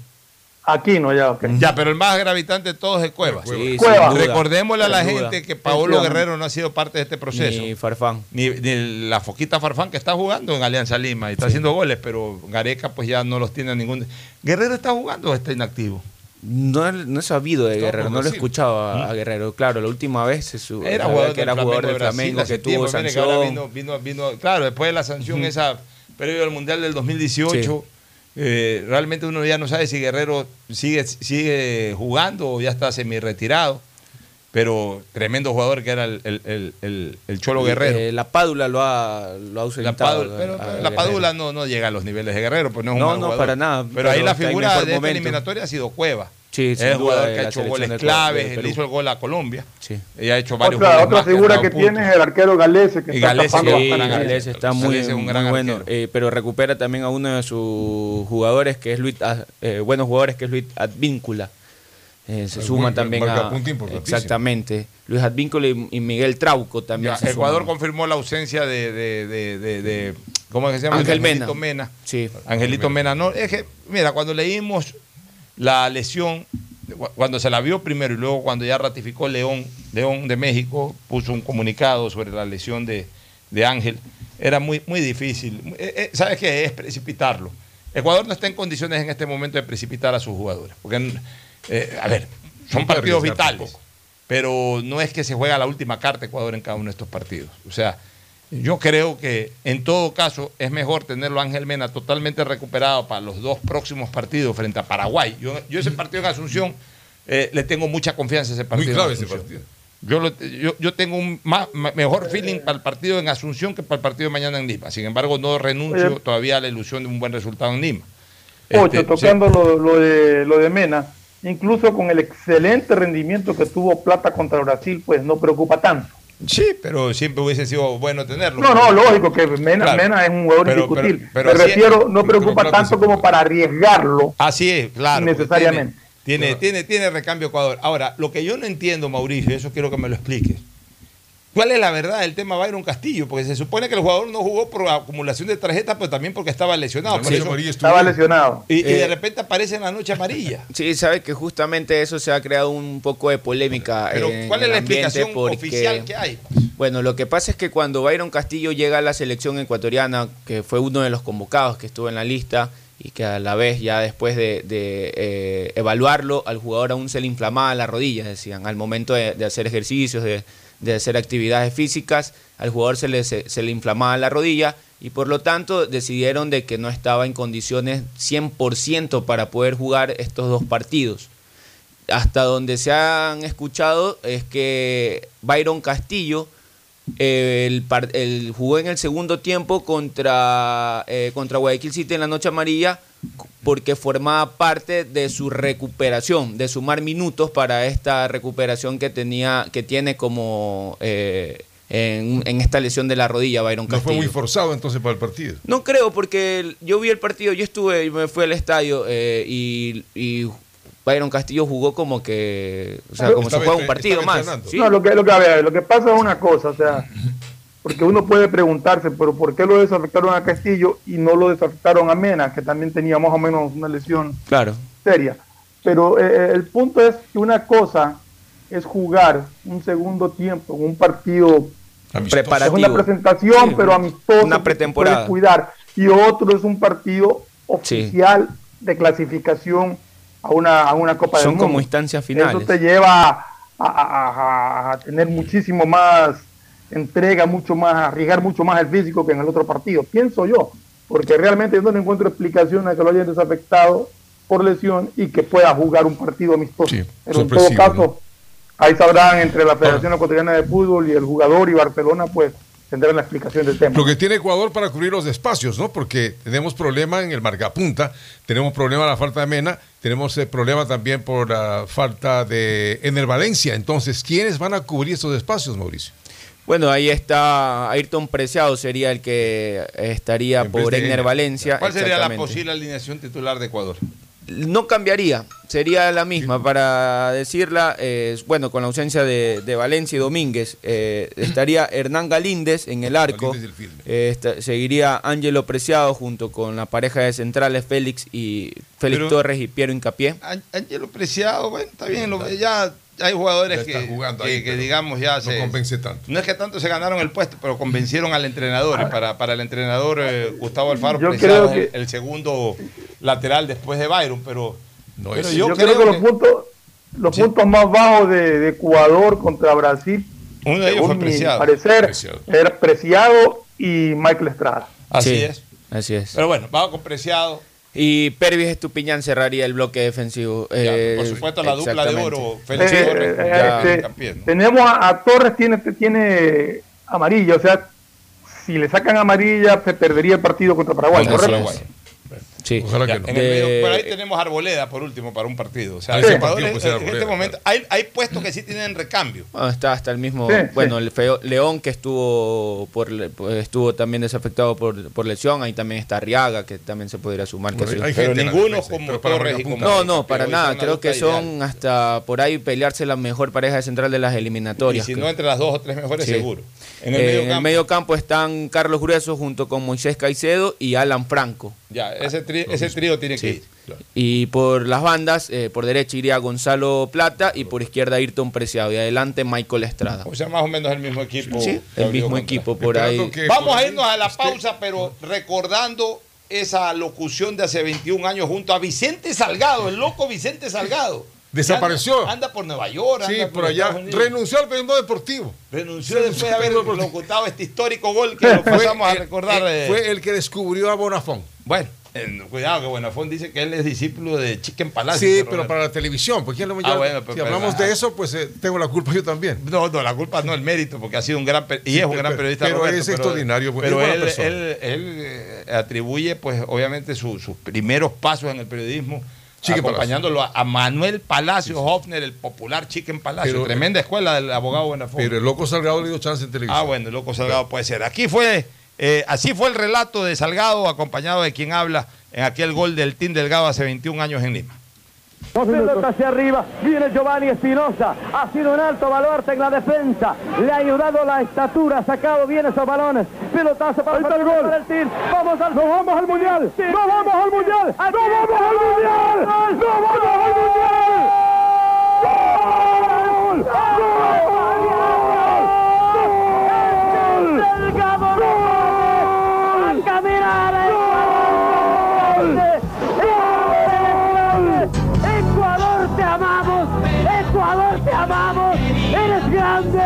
Aquino, ya, ok. Ya, pero el más gravitante de todos es Cueva. Sí, sin Cueva. duda. Recordémosle a la gente que Paolo Guerrero no ha sido parte de este proceso. Ni Farfán. Ni, ni la Foquita Farfán que está jugando en Alianza Lima y está haciendo goles, pero Gareca pues ya no los tiene a ningún. ¿Guerrero está jugando o está inactivo? No, he- no he sabido de Guerrero, no lo he escuchado a, a Guerrero. Claro, la última vez se su- Era jugador que del era jugador Flamengo de del Brasil Flamengo, que tuvo mire que ahora sanción. vino, vino, vino- claro, después de la sanción esa previo al Mundial del 2018, eh, realmente uno ya no sabe si Guerrero sigue, sigue jugando o ya está semi retirado, pero tremendo jugador que era el, el- el- Cholo Guerrero. Eh, la Pádula lo ha, lo ha La ausentado. Padula, pero, a- a pero la. Padula no, no llega a los niveles de Guerrero, pues no es un No, mal no, jugador. para nada, Pero, ahí pero la está en figura de esta eliminatoria ha sido Cueva. Sí, es duda, jugador que ha la hecho goles claves, él hizo el gol a Colombia. Sí. Y ha hecho varios Otra, goles otra que figura que tiene es el arquero Galese, que Y está Galese, tapando sí. Galese está muy, Galese es un gran muy bueno, eh, pero recupera también a uno de sus jugadores, que es Luis, Ad- eh, buenos jugadores, que es Luis Advíncula. Eh, se El suma buen- también a... Exactamente. Luis Advíncula y, y Miguel Trauco también Ya, se Ecuador suman. confirmó la ausencia de, de, de, de- de- ¿cómo es que se llama? Ángel Mena. Mena. Sí. Angelito Mena. No, es que, mira, cuando leímos la lesión, cu- cuando se la vio primero y luego cuando ya ratificó León, León de México, puso un comunicado sobre la lesión de, de Ángel, era muy, muy difícil. Eh, eh, ¿Sabes qué? Es precipitarlo. Ecuador no está en condiciones en este momento de precipitar a sus jugadores. Porque, eh, a ver, son partidos vitales. Pero no es que se juega la última carta Ecuador en cada uno de estos partidos. O sea, yo creo que en todo caso es mejor tenerlo a Ángel Mena totalmente recuperado para los dos próximos partidos frente a Paraguay. Yo, yo ese partido en Asunción eh, le tengo mucha confianza a ese partido. en clave ese partido. Yo, lo- yo, yo tengo un mejor feeling para el partido en Asunción que para el partido de mañana en Lima. Sin embargo, no renuncio Oye. todavía a la ilusión de un buen resultado en Lima. Ocho, Este, tocando lo, lo de, lo de Mena, incluso con el excelente rendimiento que tuvo Plata contra Brasil, pues no preocupa tanto. Sí, pero siempre hubiese sido bueno tenerlo. No, no, lógico que Mena, Claro. Mena es un jugador Pero- indiscutible. pero- pero Me refiero, no preocupa tanto como para arriesgarlo Así es, claro. porque innecesariamente. Tiene, tiene, tiene, tiene recambio Ecuador. Ahora, lo que yo no entiendo, Mauricio, eso quiero que me lo expliques. ¿Cuál es la verdad del tema Byron Castillo? Porque se supone que el jugador no jugó por acumulación de tarjetas, pero también porque estaba lesionado. Por eso- Estaba lesionado. Y, y de Eh, repente aparece en la noche amarilla. [LAUGHS] Sí, sabe que justamente eso se ha creado un poco de polémica. Pero, en ¿cuál es el la explicación porque- oficial que hay? Bueno, lo que pasa es que cuando Byron Castillo llega a la selección ecuatoriana, que fue uno de los convocados que estuvo en la lista, y que a la vez ya después de, de, eh, evaluarlo, al jugador aún se le inflamaba la rodilla, decían, al momento de, de hacer ejercicios, de, de hacer actividades físicas, al jugador se le, se, le inflamaba la rodilla y por lo tanto decidieron de que no estaba en condiciones 100% para poder jugar estos dos partidos. Hasta donde se han escuchado es que Byron Castillo eh, el, el- jugó en el segundo tiempo contra, eh, contra Guayaquil City en la Noche Amarilla porque formaba parte de su recuperación, de sumar minutos para esta recuperación que tenía, que tiene como eh, en, en esta lesión de la rodilla Byron No Castillo. fue muy forzado entonces para el partido. No creo, porque yo vi el partido, yo estuve, me fui al estadio eh, y, y Byron Castillo jugó como que, o sea, Pero- como si Estaba fuera un entre- partido más. No, lo que, lo, que, a ver, lo que pasa es una cosa, o sea, porque uno puede preguntarse, pero ¿por qué lo desafectaron a Castillo y no lo desafectaron a Mena, que también tenía más o menos una lesión Claro. seria? Pero eh, el punto es que una cosa es jugar un segundo tiempo en un partido Preparativo. Es una presentación, Sí, pero amistoso. una pretemporada. cuidar. Y otro es un partido oficial de clasificación a una, a una Copa del Son Mundo. como instancias finales. Eso te lleva a, a- a- a tener muchísimo más entrega, mucho más, a arriesgar mucho más el físico que en el otro partido, pienso yo, porque realmente yo no encuentro explicación a que lo hayan desafectado por lesión y que pueda jugar un partido amistoso. Pero en todo caso, ahí sabrán entre la Federación Ecuatoriana de Fútbol y el jugador y Barcelona, pues tendrán la explicación del tema. Lo que tiene Ecuador para cubrir los espacios, ¿no? Porque tenemos problema en el marcapunta, tenemos problema en la falta de Mena, tenemos el problema también por la falta de Ener Valencia. Entonces, ¿quiénes van a cubrir estos espacios, Mauricio? Bueno, ahí está Ayrton Preciado, sería el que estaría En por Egner Ener. Valencia. ¿Cuál sería la posible alineación titular de Ecuador? No cambiaría, sería la misma. Para decirla, eh, bueno, con la ausencia de, de Valencia y Domínguez, eh, estaría [CLEARS THROAT] Hernán Galíndez en el arco. Eh, seguiría Ángelo Preciado junto con la pareja de centrales Félix y Félix Pero- Torres y Piero Incapié. Ángelo Preciado, bueno, está bien, lo- ya hay jugadores que, está jugando que- ahí, que pero digamos ya no se... convence tanto. No es que tanto se ganaron el puesto, pero convencieron al entrenador. Y para, para el entrenador eh, Gustavo Alfaro Yo creo es el, segundo lateral después de Byron, pero, pero yo, yo, creo, que, los puntos los puntos más bajos de, de Ecuador contra Brasil, Uno de ellos fue Preciado. parecer, Preciado. era Preciado y Michael Estrada. Así Sí, es. Así es. Pero bueno, vamos con Preciado. Y Pervis Estupiñán cerraría el bloque defensivo. Eh, por supuesto, la dupla de oro, Félix Eh, Torres. eh, ya este, tenemos a, a Torres tiene tiene amarilla, o sea, si le sacan amarilla se perdería el partido contra Paraguay, Contra ¿correcto? Paraguay. Sí. Ojalá Ya, que no. en el medio- De- por ahí tenemos Arboleda por último para un partido. O sea, partido en este momento hay, hay puestos que sí tienen recambio. Ah, está hasta el mismo. Sí, bueno, sí. el feo- León que estuvo por pues, estuvo también desafectado por, por lesión. Ahí también está Arriaga que también se podría sumar. que Bueno, sí. hay Pero en la ninguno como pero para Torres y marcar como- No, Pero no, para nada. Creo que son hasta por ahí pelearse la mejor pareja de central de las Y eliminatorias. si creo. no, entre las dos o tres mejores, Sí. seguro. En el Eh, medio en el campo, medio campo están Carlos Grueso junto con Moisés Caicedo y Alan Franco. ya, ese, tri- ese trío tiene que ir. Y por las bandas, eh, por derecha iría Gonzalo Plata y por izquierda Ayrton Preciado. Y adelante Michael Estrada. O sea, más o menos el mismo equipo. Sí, el mismo contra- equipo por ahí. Vamos a irnos a la pausa, pero recordando esa locución de hace 21 años junto a Vicente Salgado, el loco Vicente Salgado. Desapareció. Anda, anda por Nueva York. Sí, por allá. Renunció al periodismo deportivo. Renunció Sí, después de haber locutado este histórico gol que lo pasamos a recordar. eh. fue el que descubrió a Bonafón. Bueno, cuidado que Buenafón dice que él es discípulo de Chicken Palacio. Sí, pero para la televisión. Porque no me Ah, bueno, si pero- pero- hablamos ah. de eso, pues eh, tengo la culpa yo también. No, no, la culpa no el mérito, porque ha sido un gran y Sí, es un pero- gran periodista. pero Roberto, es extraordinario, Pero buena él, él- él, eh, atribuye, pues, obviamente, su- sus primeros pasos en el periodismo. Acompañándolo a, a Manuel Palacio Hofner, el popular Chicken Palacio. Pero- tremenda escuela del abogado Buenafón. Pero el loco Salgado le dio chance en televisión. Ah, bueno, el loco Salgado puede ser. Aquí fue, eh, así fue el relato de Salgado, acompañado de quien habla en aquel gol del Team Delgado hace 21 años en Lima. Pelota hacia arriba, viene Giovanni Espinosa, ha sido un alto baluarte en la defensa, le ha ayudado la estatura, ha sacado bien esos balones, pelotazo para, el gol. para el team, vamos al, ¡No vamos al mundial, no vamos al mundial, no vamos al mundial, no vamos al mundial. ¡Gol! ¡Gol! Te amamos, eres grande,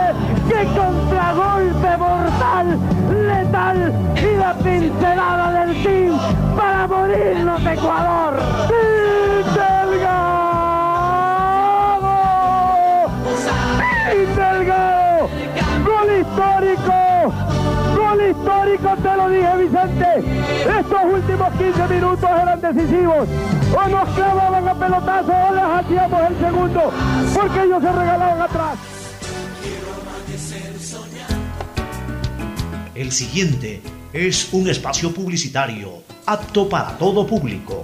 qué contragolpe mortal, letal y la pincelada del team para morirnos Ecuador. ¡Team Delgado! ¡Team Delgado! ¡Gol histórico! ¡Gol histórico! Te lo dije Vicente, estos últimos 15 minutos eran decisivos. O nos clavaban a pelotazo o les hacíamos el segundo, porque ellos se regalaban atrás. El siguiente es un espacio publicitario apto para todo público.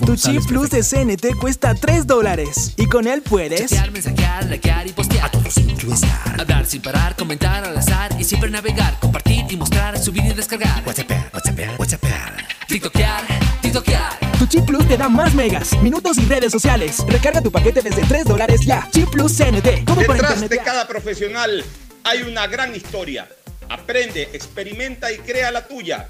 Tu chip plus de CNT cuesta 3 dólares y con él puedes... Chatear, mensajear, likear y postear. A todos Hablar sin parar, comentar al azar y siempre navegar, compartir y mostrar, subir y descargar. WhatsApp, WhatsApp, WhatsApp. TikTokear, TikTokear. Tu chip plus te da más megas, minutos y redes sociales. Recarga tu paquete desde 3 dólares ya. Chip plus CNT. Detrás de cada profesional hay una gran historia. Aprende, experimenta y crea la tuya.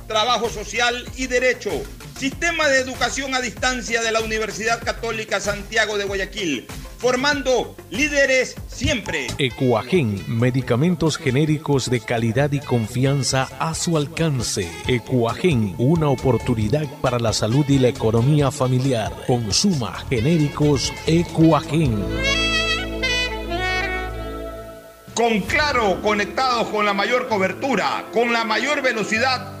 trabajo social y derecho. Sistema de educación a distancia de la Universidad Católica Santiago de Guayaquil formando líderes siempre. Ecuagen, medicamentos genéricos de calidad y confianza a su alcance. Ecuagen, una oportunidad para la salud y la economía familiar. Consuma genéricos Ecuagen. Con Claro, conectados con la mayor cobertura, con la mayor velocidad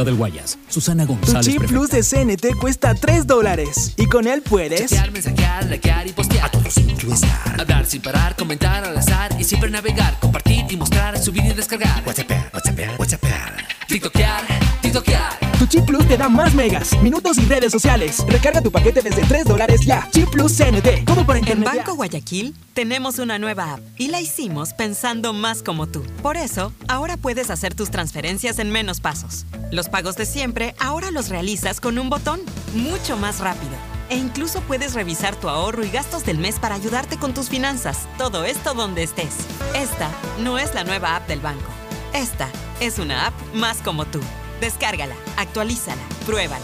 del Guayas. Susana Tu González. chip plus de CNT cuesta 3 dólares y con él puedes Chatear, mensajear, likear y postear. A todos Hablar sin parar, comentar al azar y siempre navegar, compartir y mostrar, subir y descargar. WhatsApp, WhatsApp, WhatsApp. TikTokear, TikTokear. Chip plus te da más megas, minutos y redes sociales. Recarga tu paquete desde 3 dólares ya. Chip plus CNT. Todo por En internet. ya. Banco Guayaquil tenemos una nueva app y la hicimos pensando más como tú. Por eso, ahora puedes hacer tus transferencias en menos pasos. Los pagos de siempre ahora los realizas con un botón, mucho más rápido. E incluso puedes revisar tu ahorro y gastos del mes para ayudarte con tus finanzas. Todo esto donde estés. Esta no es la nueva app del banco. Esta es una app más como tú. Descárgala, actualízala, pruébala.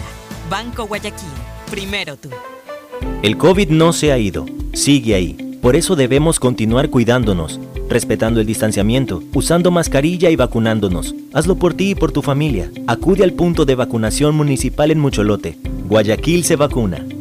Banco Guayaquil. Primero tú. El COVID no se ha ido, sigue ahí. Por eso debemos continuar cuidándonos, respetando el distanciamiento, usando mascarilla y vacunándonos. Hazlo por ti y por tu familia. Acude al punto de vacunación municipal en Mucholote. Guayaquil se vacuna.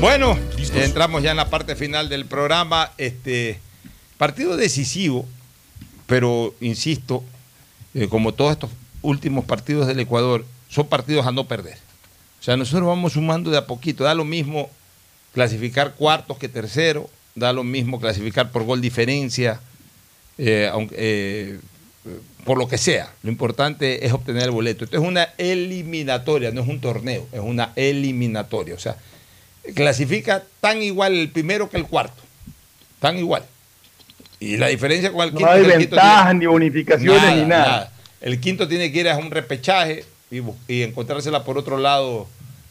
Bueno, entramos ya en la parte final del programa. Este partido decisivo, pero insisto, eh, como todos estos últimos partidos del Ecuador, son partidos a no perder. O sea, nosotros vamos sumando de a poquito. Da lo mismo clasificar cuartos que tercero, da lo mismo clasificar por gol diferencia, eh, aunque, eh, por lo que sea. Lo importante es obtener el boleto. Esto es una eliminatoria, no es un torneo, es una eliminatoria. O sea, clasifica tan igual el primero que el cuarto. Tan igual. Y la diferencia con el quinto. No hay ventajas, ni bonificaciones, ni nada. El quinto tiene que ir a un repechaje y, y encontrársela por otro lado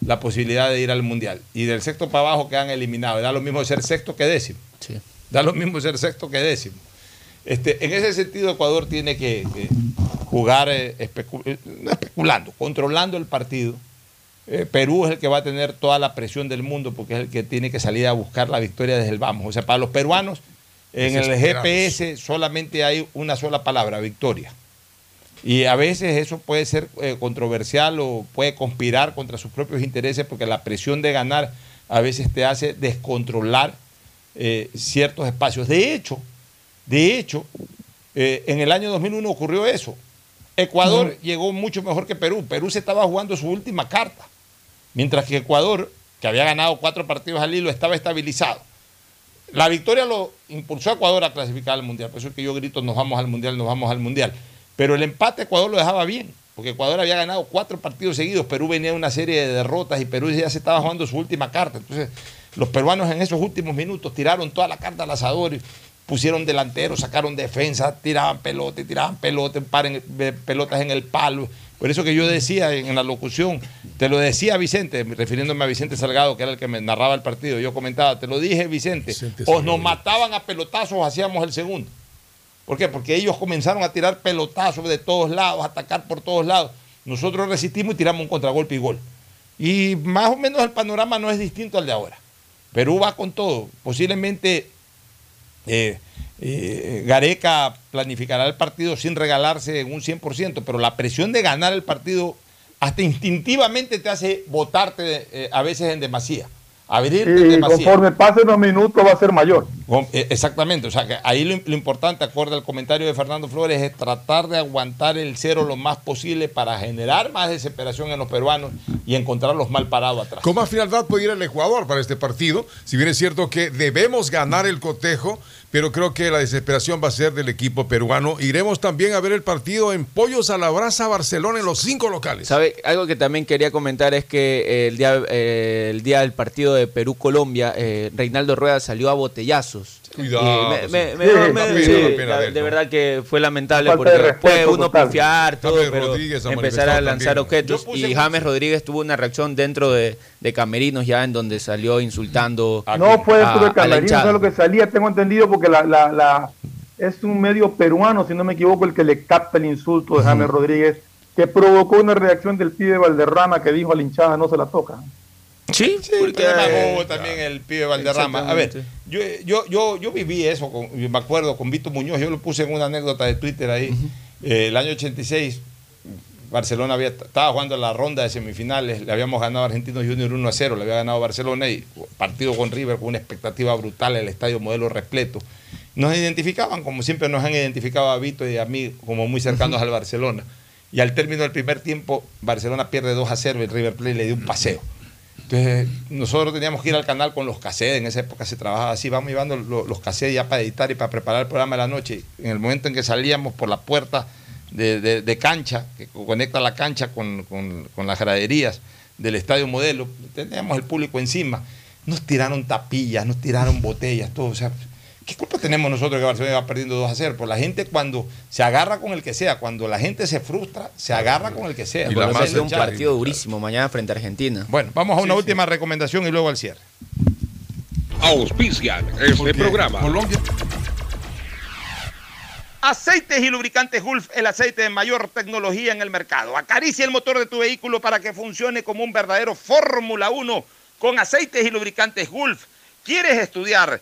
la posibilidad de ir al mundial. Y del sexto para abajo quedan eliminados. Da lo mismo ser sexto que décimo. Da lo mismo ser sexto que décimo. Este, en ese sentido, Ecuador tiene que, que jugar eh, especu- eh, no especulando, controlando el partido. Eh, Perú es el que va a tener toda la presión del mundo porque es el que tiene que salir a buscar la victoria desde el vamos. O sea, para los peruanos, en el. GPS solamente hay una sola palabra, victoria. Y a veces eso puede ser eh, controversial o puede conspirar contra sus propios intereses porque la presión de ganar a veces te hace descontrolar eh, ciertos espacios. De hecho, de hecho, eh, en el año 2001 ocurrió eso. Ecuador llegó mucho mejor que Perú. Perú se estaba jugando su última carta. Mientras que Ecuador, que había ganado cuatro partidos al hilo, estaba estabilizado. La victoria lo impulsó a Ecuador a clasificar al Mundial. Por eso es que yo grito, nos vamos al Mundial, nos vamos al Mundial. Pero el empate Ecuador lo dejaba bien, porque Ecuador había ganado cuatro partidos seguidos, Perú venía de una serie de derrotas y Perú ya se estaba jugando su última carta. Entonces, los peruanos en esos últimos minutos tiraron toda la carta al asador, pusieron delanteros, sacaron defensa, tiraban pelote, tiraban pelote, paren, eh, pelotas en el palo. Por eso que yo decía en la locución, te lo decía Vicente, refiriéndome a Vicente Salgado, que era el que me narraba el partido, yo comentaba, te lo dije Vicente, o nos mataban a pelotazos o hacíamos el segundo. ¿Por qué? Porque ellos comenzaron a tirar pelotazos de todos lados, a atacar por todos lados. Nosotros resistimos y tiramos un contragolpe y gol. Y más o menos el panorama no es distinto al de ahora. Perú va con todo. Posiblemente eh, eh, Gareca planificará el partido sin regalarse en un 100%, pero la presión de ganar el partido hasta instintivamente te hace votarte eh, a veces en demasía. Abrirte en Y demasía. conforme pasen los minutos va a ser mayor. Eh, Exactamente, o sea que ahí lo, lo importante, acorde al comentario de Fernando Flores, es tratar de aguantar el cero lo más posible para generar más desesperación en los peruanos y encontrarlos mal parados atrás. Con más frialdad puede ir el Ecuador para este partido. Si bien es cierto que debemos ganar el cotejo, pero creo que la desesperación va a ser del equipo peruano. Iremos también a ver el partido en Pollos a la Brasa Barcelona en los cinco locales. ¿Sabe? Algo que también quería comentar es que eh, el día, eh, el día del partido de Perú-Colombia, eh, Reinaldo Rueda salió a botellazos. Cuidado, me- me- sí. me- Sí, me- sí, no la- de ¿no? verdad que fue lamentable porque de respeto puede uno total. confiar, todo, James pero Rodríguez ha empezar a lanzar también. objetos. Y James Rodríguez tuvo una reacción dentro de, de Camerinos ya en donde salió insultando No fue dentro a- de a la Camerino, hinchada. eso es lo que salía, tengo entendido, porque la, la, la- es un medio peruano, si no me equivoco, el que le capta el insulto de James Rodríguez, que provocó una reacción del pibe Valderrama que dijo a la hinchada no se la toca. Sí, porque demagogo también el pibe Valderrama. A ver, yo, yo, yo, yo viví eso, con, me acuerdo con Vito Muñoz, yo lo puse en una anécdota de Twitter ahí. Eh, el año 86, Barcelona había, estaba jugando la ronda de semifinales, le habíamos ganado a Argentinos Junior 1 a 0, le había ganado Barcelona y partido con River con una expectativa brutal, el estadio modelo repleto. Nos identificaban, como siempre nos han identificado a Vito y a mí, como muy cercanos al Barcelona. Y al término del primer tiempo, Barcelona pierde 2 a 0 y el River Plate le dio un paseo. Entonces, nosotros teníamos que ir al canal con los cassettes, en esa época se trabajaba así, vamos llevando lo- los cassettes ya para editar y para preparar el programa de la noche. En el momento en que salíamos por la puerta de, cancha, que conecta la cancha con, las graderías del Estadio Modelo, teníamos el público encima, nos tiraron tapillas, nos tiraron botellas, todo, ¿qué culpa tenemos nosotros que Barcelona va perdiendo 2 a 0? Pues la gente cuando se agarra con el que sea, cuando la gente se frustra, se agarra con el que sea. Ser la un hinchada. partido durísimo mañana frente a Argentina. Bueno, vamos a una última recomendación y luego al cierre. Auspician este programa. Aceites y lubricantes Gulf, el aceite de mayor tecnología en el mercado. Acaricia el motor de tu vehículo para que funcione como un verdadero Fórmula 1 con aceites y lubricantes Gulf. ¿Quieres estudiar,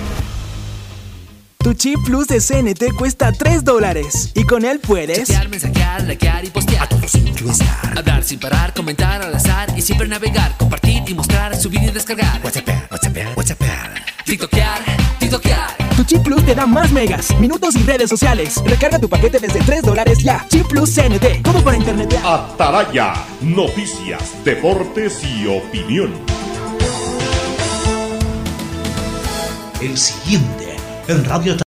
Tu chip plus de CNT cuesta 3 dólares y con él puedes Chatear, mensajear, likear y postear. A todos influenciar. Hablar sin parar, comentar al azar y siempre navegar, compartir y mostrar, subir y descargar. WhatsApp, WhatsApp, WhatsApp. TikTokear, TikTokear. Tu chip plus te da más megas, minutos y redes sociales. Recarga tu paquete desde 3 dólares ya. Chip plus CNT, todo para internet. Atalaya, noticias, deportes y opinión. El siguiente en Radio